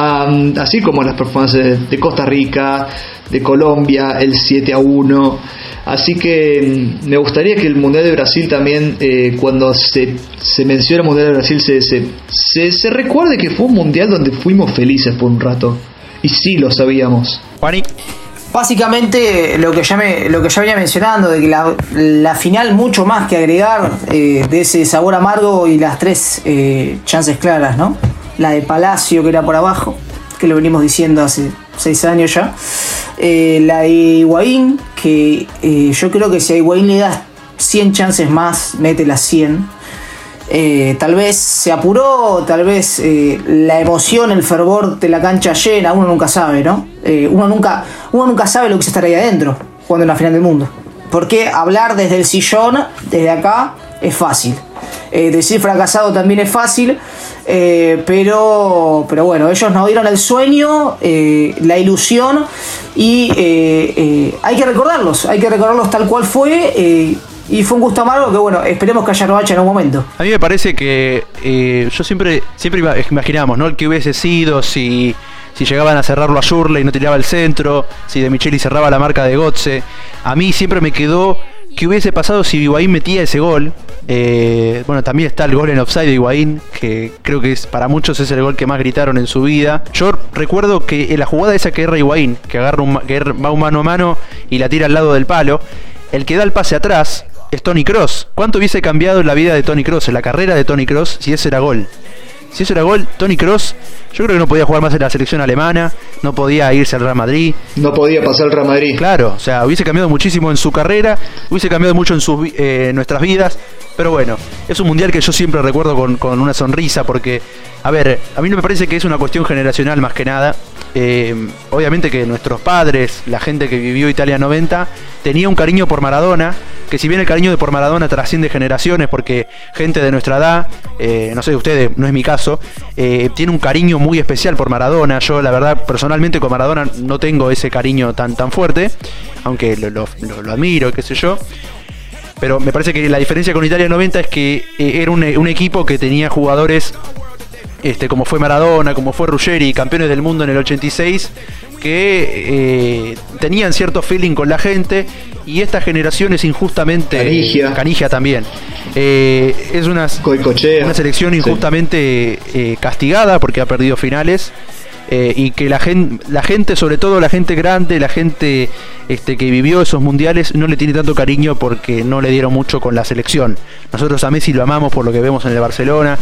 así como las performances de Costa Rica, de Colombia, el 7 a 1. Así que mm, me gustaría que el Mundial de Brasil también, eh, cuando se, se, menciona el Mundial de Brasil, se, se, se, recuerde que fue un Mundial donde fuimos felices por un rato. Y sí lo sabíamos. Básicamente lo que ya me, lo que ya venía mencionando, de que la, final mucho más que agregar eh, de ese sabor amargo y las tres eh, chances claras, ¿no? La de Palacio que era por abajo, que lo venimos diciendo hace seis años ya. Eh, la de Higuaín, eh, yo creo que si a Higuaín le das 100 chances más, mete las 100. eh, tal vez se apuró, tal vez eh, la emoción, el fervor de la cancha llena, uno nunca sabe, ¿no? Uno, nunca, uno nunca sabe lo que se estará ahí adentro, jugando en la final del mundo. Porque hablar desde el sillón, desde acá, es fácil. decir fracasado también es fácil, pero, pero bueno, ellos nos dieron el sueño, la ilusión y hay que recordarlos, hay que recordarlos tal cual fue y fue un gusto amargo que, bueno, esperemos que haya revancha en un momento. A mí me parece que eh, yo siempre, siempre imaginamos, ¿no? El que hubiese sido si, si llegaban a cerrarlo a Shurley y no tiraba el centro, si De Micheli cerraba la marca de Gotze. A mí siempre me quedó que hubiese pasado si Higuaín metía ese gol. Eh, bueno, también está el gol en offside de Higuaín, que creo que es, para muchos es el gol que más gritaron en su vida. Yo recuerdo que en la jugada esa que erra Higuaín, que, agarra un, que va un mano a mano y la tira al lado del palo, el que da el pase atrás, es Tony Cross. ¿Cuánto hubiese cambiado la vida de Tony Cross, en la carrera de Tony Cross, si ese era gol? Si eso era gol, Tony Cross, yo creo que no podía jugar más en la selección alemana, no podía irse al Real Madrid. No podía pasar al Real Madrid. Claro, o sea, hubiese cambiado muchísimo en su carrera, hubiese cambiado mucho en sus, eh, nuestras vidas, pero bueno, es un mundial que yo siempre recuerdo con, con, una sonrisa, porque, a ver, a mí no me parece que es una cuestión generacional más que nada. Eh, obviamente que nuestros padres, la gente que vivió Italia 90, tenía un cariño por Maradona, que si bien el cariño de por Maradona trasciende generaciones, porque gente de nuestra edad, eh, no sé ustedes, no es mi caso, eh, tiene un cariño muy especial por Maradona. Yo, la verdad, personalmente con Maradona no tengo ese cariño tan, tan fuerte, aunque lo, lo, admiro, qué sé yo. Pero me parece que la diferencia con Italia 90 es que era un, un equipo que tenía jugadores este, como fue Maradona, como fue Ruggeri, campeones del mundo en el 86, que eh, tenían cierto feeling con la gente y esta generación es injustamente Canigia, también. Eh, es una, una selección injustamente eh, castigada porque ha perdido finales y que la gente, la gente, sobre todo la gente grande, la gente este, que vivió esos mundiales, no le tiene tanto cariño porque no le dieron mucho con la selección. Nosotros a Messi lo amamos por lo que vemos en el Barcelona,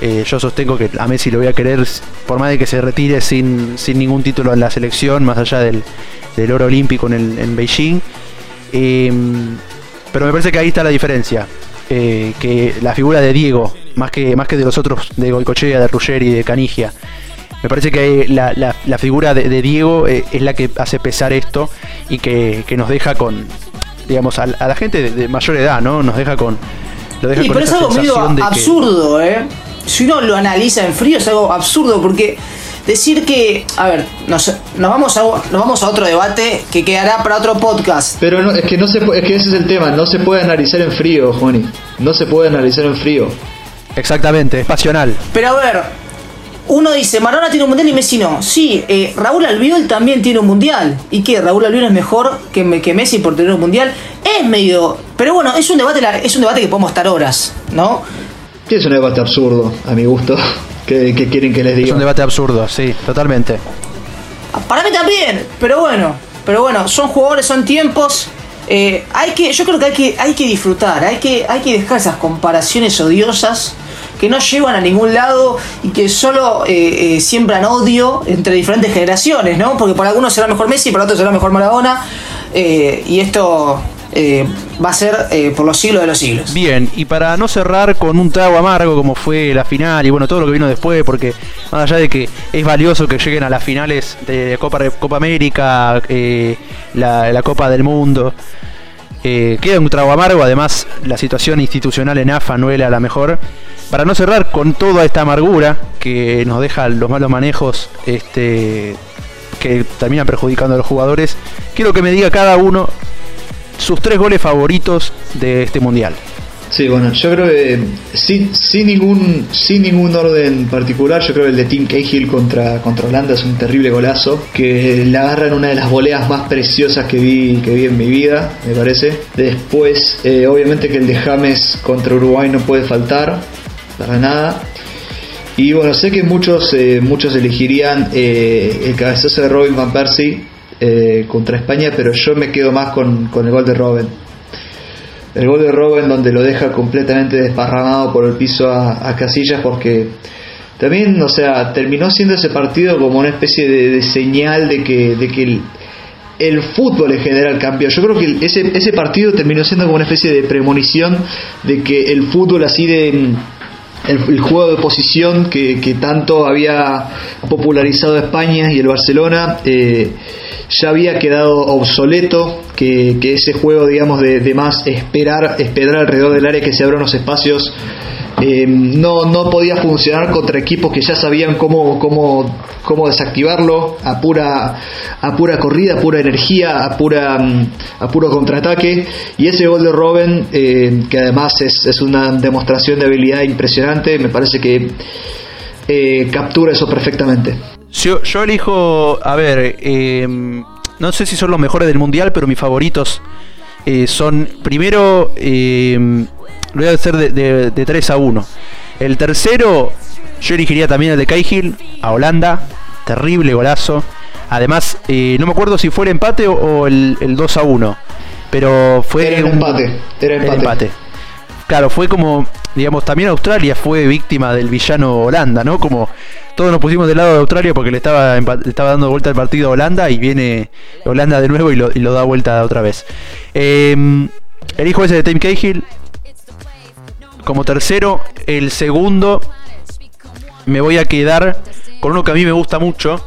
eh, yo sostengo que a Messi lo voy a querer por más de que se retire sin, ningún título en la selección, más allá del, oro olímpico en, en Beijing. Em, pero me parece que ahí está la diferencia. Eh, que la figura de Diego, más que, más que de los otros, de Goicochea, de Ruggeri, de Canigia, me parece que la, la, figura de, Diego eh, es la que hace pesar esto y que, nos deja con, digamos, a, la gente de, mayor edad, ¿no? Nos deja con. Lo deja pero es algo medio absurdo, ¿eh? Si uno lo analiza en frío es algo absurdo porque decir que, a ver, nos, nos, vamos, a, nos vamos a otro debate que quedará para otro podcast. Pero no, es que no se es que ese es el tema, no se puede analizar en frío, Juani. No se puede analizar en frío. Exactamente, es pasional. Pero a ver, uno dice, Maradona tiene un mundial y Messi no. Sí, eh, Raúl Albiol también tiene un mundial. ¿Y qué? ¿Raúl Albiol es mejor que, que Messi por tener un mundial? Es medio... Pero bueno, es un debate, es un debate que podemos estar horas, ¿no? Es un debate absurdo, a mi gusto. ¿Qué, quieren que les diga? Es un debate absurdo, sí, totalmente. Para mí también, pero bueno, pero bueno, son jugadores, son tiempos. Eh, hay que, yo creo que hay que, hay que disfrutar, hay que, hay que dejar esas comparaciones odiosas que no llevan a ningún lado y que solo eh, eh, siembran odio entre diferentes generaciones, ¿no? Porque para algunos será mejor Messi, para otros será mejor Maradona. y esto eh, va a ser eh, por los siglos de los siglos. Bien, y para no cerrar con un trago amargo como fue la final y bueno, todo lo que vino después, porque más allá de que es valioso que lleguen a las finales de Copa, Copa América, eh, la, Copa del Mundo, queda un trago amargo, además la situación institucional en AFA no era la mejor. Para no cerrar con toda esta amargura que nos deja los malos manejos este, que terminan perjudicando a los jugadores, quiero que me diga cada uno sus tres goles favoritos de este mundial. Sí, bueno, yo creo que sin, sin, ningún, sin ningún orden particular, yo creo que el de Tim Cahill contra, contra Holanda es un terrible golazo, que le agarran una de las voleas más preciosas que vi, que vi en mi vida, me parece. Después, eh, obviamente que el de James contra Uruguay no puede faltar, para nada. Y bueno, sé que muchos, eh, muchos elegirían eh, el cabezazo de Robin Van Persie eh, contra España, pero yo me quedo más con, el gol de Robben. El gol de Robben donde lo deja completamente desparramado por el piso a, Casillas porque también, o sea, terminó siendo ese partido como una especie de, señal de que, de que el, fútbol en general cambió. Yo creo que ese, ese partido terminó siendo como una especie de premonición de que el fútbol así de el, juego de posición que, tanto había popularizado España y el Barcelona eh, ya había quedado obsoleto, que, ese juego, digamos, de, más esperar, esperar alrededor del área que se abran los espacios eh, no, no podía funcionar contra equipos que ya sabían cómo, cómo, cómo desactivarlo a pura, a pura corrida, a pura energía, a, pura, mm, a puro contraataque. Y ese gol de Robin, eh, que además es, es, una demostración de habilidad impresionante, me parece que eh, captura eso perfectamente. Yo, yo elijo, a ver, no sé si son los mejores del mundial, pero mis favoritos son primero lo voy a hacer de, 3 a 1. El tercero, yo elegiría también el de Cahill a Holanda. Terrible golazo. Además, eh, no me acuerdo si fue el empate o, el, 2 a 1. Pero fue. Era el empate. Era el empate. Claro, fue como. Digamos, también Australia fue víctima del villano Holanda, ¿no? Como todos nos pusimos del lado de Australia porque le estaba, estaba dando vuelta el partido a Holanda y viene Holanda de nuevo y lo, da vuelta otra vez. Eh, el hijo ese de Tim Cahill, como tercero. El segundo me voy a quedar con uno que a mí me gusta mucho,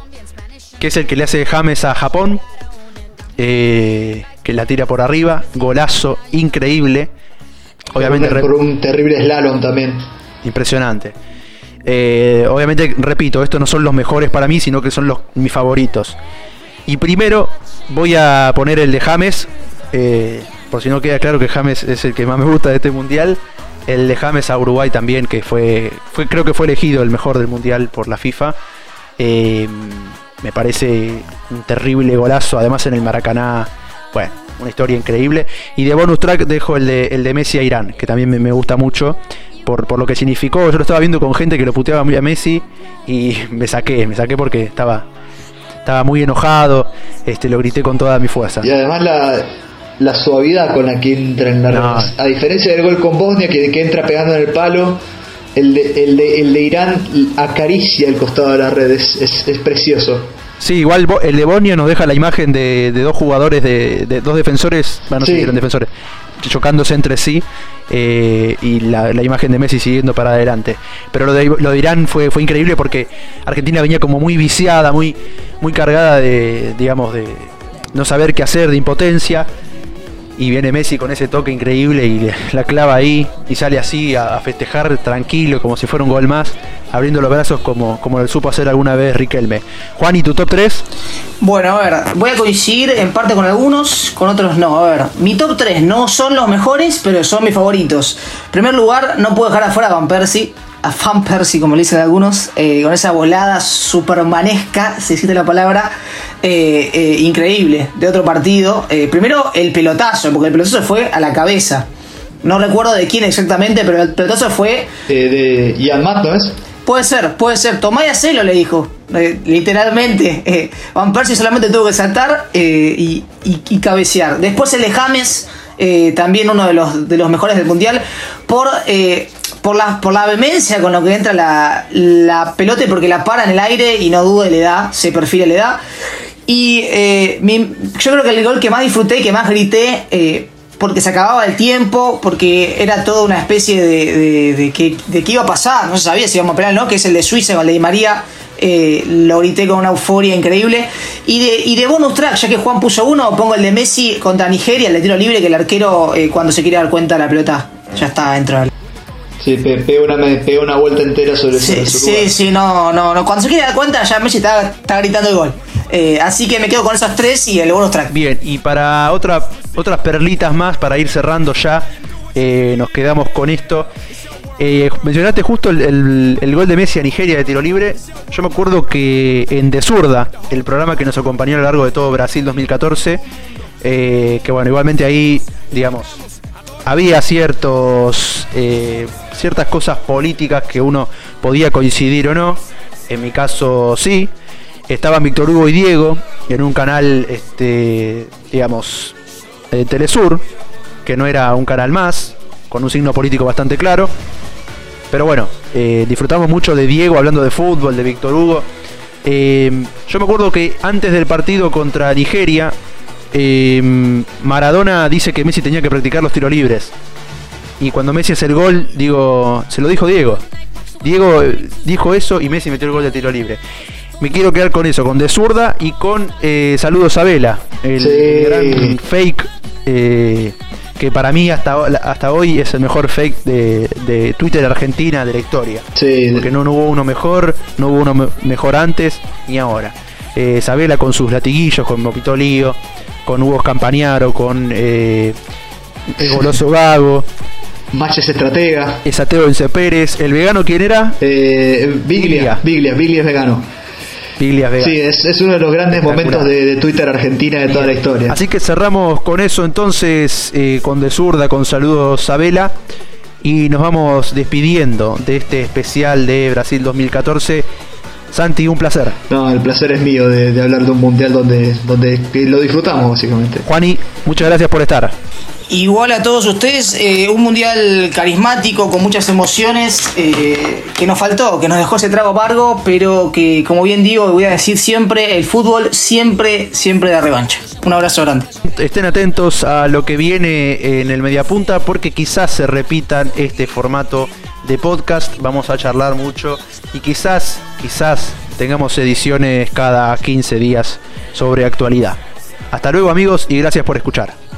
que es el que le hace James a Japón, eh, que la tira por arriba, golazo increíble. Obviamente por un terrible slalom también. Impresionante. Eh, obviamente, repito, estos no son los mejores para mí, sino que son los mis favoritos. Y primero voy a poner el de James, eh, por si no queda claro que James es el que más me gusta de este mundial el de James a Uruguay también, que fue, fue creo que fue elegido el mejor del mundial por la FIFA. Eh, me parece un terrible golazo, además en el Maracaná, bueno, una historia increíble. Y de bonus track dejo el de, el de Messi a Irán, que también me, gusta mucho por, por, lo que significó. Yo lo estaba viendo con gente que lo puteaba muy a Messi y <laughs> me saqué, me saqué porque estaba, estaba muy enojado, este, lo grité con toda mi fuerza. Y además la, la suavidad con la que entra en la red. A diferencia del gol con Bosnia, que, que entra pegando en el palo, el de, el, de, el de Irán acaricia el costado de la red, es, es, precioso. Sí, igual el de Bosnia nos deja la imagen de, de dos jugadores, de, de, dos defensores, bueno, no sé si eran defensores, chocándose entre sí eh, y la, la, imagen de Messi siguiendo para adelante. Pero lo de, lo de Irán fue, fue increíble porque Argentina venía como muy viciada, muy, muy cargada de, digamos, de no saber qué hacer, de impotencia y viene Messi con ese toque increíble y la clava ahí y sale así a, festejar tranquilo como si fuera un gol más, abriendo los brazos como, como lo supo hacer alguna vez Riquelme. Juan, ¿y tu top 3? Bueno, a ver, voy a coincidir en parte con algunos, con otros no. A ver, mi top 3 no son los mejores, pero son mis favoritos. En primer lugar, no puedo dejar afuera a Van Persie a Fan Percy, como le dicen algunos, eh, con esa volada supermanesca, si existe la palabra, eh, eh, increíble, de otro partido. primero el pelotazo, porque el pelotazo fue a la cabeza. No recuerdo de quién exactamente, pero el pelotazo fue... de Ian Matt, ¿no es? Puede ser, puede ser. Tomá y hacelo, le dijo. literalmente. Van Persie solamente tuvo que saltar y, y, cabecear. Después el de James, también uno de los, de los mejores del mundial, por por la, por la vehemencia con lo que entra la, la pelota porque la para en el aire y no duda le da, se perfila le da. Y eh, yo creo que el gol que más disfruté, que más grité, eh, porque se acababa el tiempo, porque era toda una especie de, de, que, de qué iba a pasar, no se sabía si íbamos a penal no, que es el de Suiza con el de María. Eh, lo grité con una euforia increíble. Y de, y de bonus track, ya que Juan puso uno, pongo el de Messi contra Nigeria, el de tiro libre, que el arquero cuando se quiere dar cuenta la pelota ya está dentro del Sí, pega una, una vuelta entera sobre Sí, sí, sí, no, no, no. Cuando se quiere dar cuenta, ya Messi está, está gritando el gol. Eh, así que me quedo con esos tres y el bonus track. Bien, y para otra, otras perlitas más, para ir cerrando ya, eh, nos quedamos con esto. Eh, mencionaste justo el, gol de Messi a Nigeria de tiro libre. Yo me acuerdo que en De Zurda, el programa que nos acompañó a lo largo de todo Brasil 2014, que bueno, igualmente ahí, digamos, había ciertos ciertas cosas políticas que uno podía coincidir o no. En mi caso sí. Estaban Víctor Hugo y Diego en un canal, este, digamos, Telesur, que no era un canal más, con un signo político bastante claro. Pero bueno, eh, disfrutamos mucho de Diego hablando de fútbol, de Víctor Hugo. Eh, yo me acuerdo que antes del partido contra Nigeria, eh, Maradona dice que Messi tenía que practicar los tiros libres. Y cuando Messi hace el gol, digo, se lo dijo Diego. Diego eh, dijo eso y Messi metió el gol de tiro libre. Me quiero quedar con eso, con De Zurda y con eh, Saludos a Vela, el, Sí. el gran fake eh, que para mí hasta, hasta hoy es el mejor fake de, de Twitter Argentina de la historia. Sí, Porque no, no hubo uno mejor, no hubo uno me- mejor antes ni ahora. Eh, Sabela con sus latiguillos, con Mopito Lío, con Hugo Campañaro, con eh, el Goloso Gago, <laughs> Matches estratega. Esateo Ence Pérez, el vegano quién era? Eh, Biglia. Biglia, Biglia, Biglia es vegano. Piglias Vega. Sí, es, es uno de los grandes momentos de, de Twitter Argentina de toda la historia. Así que cerramos con eso entonces, eh, con De Zurda, con saludos a Vela. Y nos vamos despidiendo de este especial de Brasil 2014. Santi, un placer. No, el placer es mío de, de hablar de un mundial donde, donde lo disfrutamos, básicamente. Juani, muchas gracias por estar. Igual a todos ustedes, eh, un mundial carismático, con muchas emociones, eh, que nos faltó, que nos dejó ese trago amargo, pero que, como bien digo, voy a decir siempre, el fútbol siempre, siempre da revancha. Un abrazo grande. Estén atentos a lo que viene en el Mediapunta porque quizás se repitan este formato de podcast. Vamos a charlar mucho y quizás, quizás tengamos ediciones cada 15 días sobre actualidad. Hasta luego amigos y gracias por escuchar.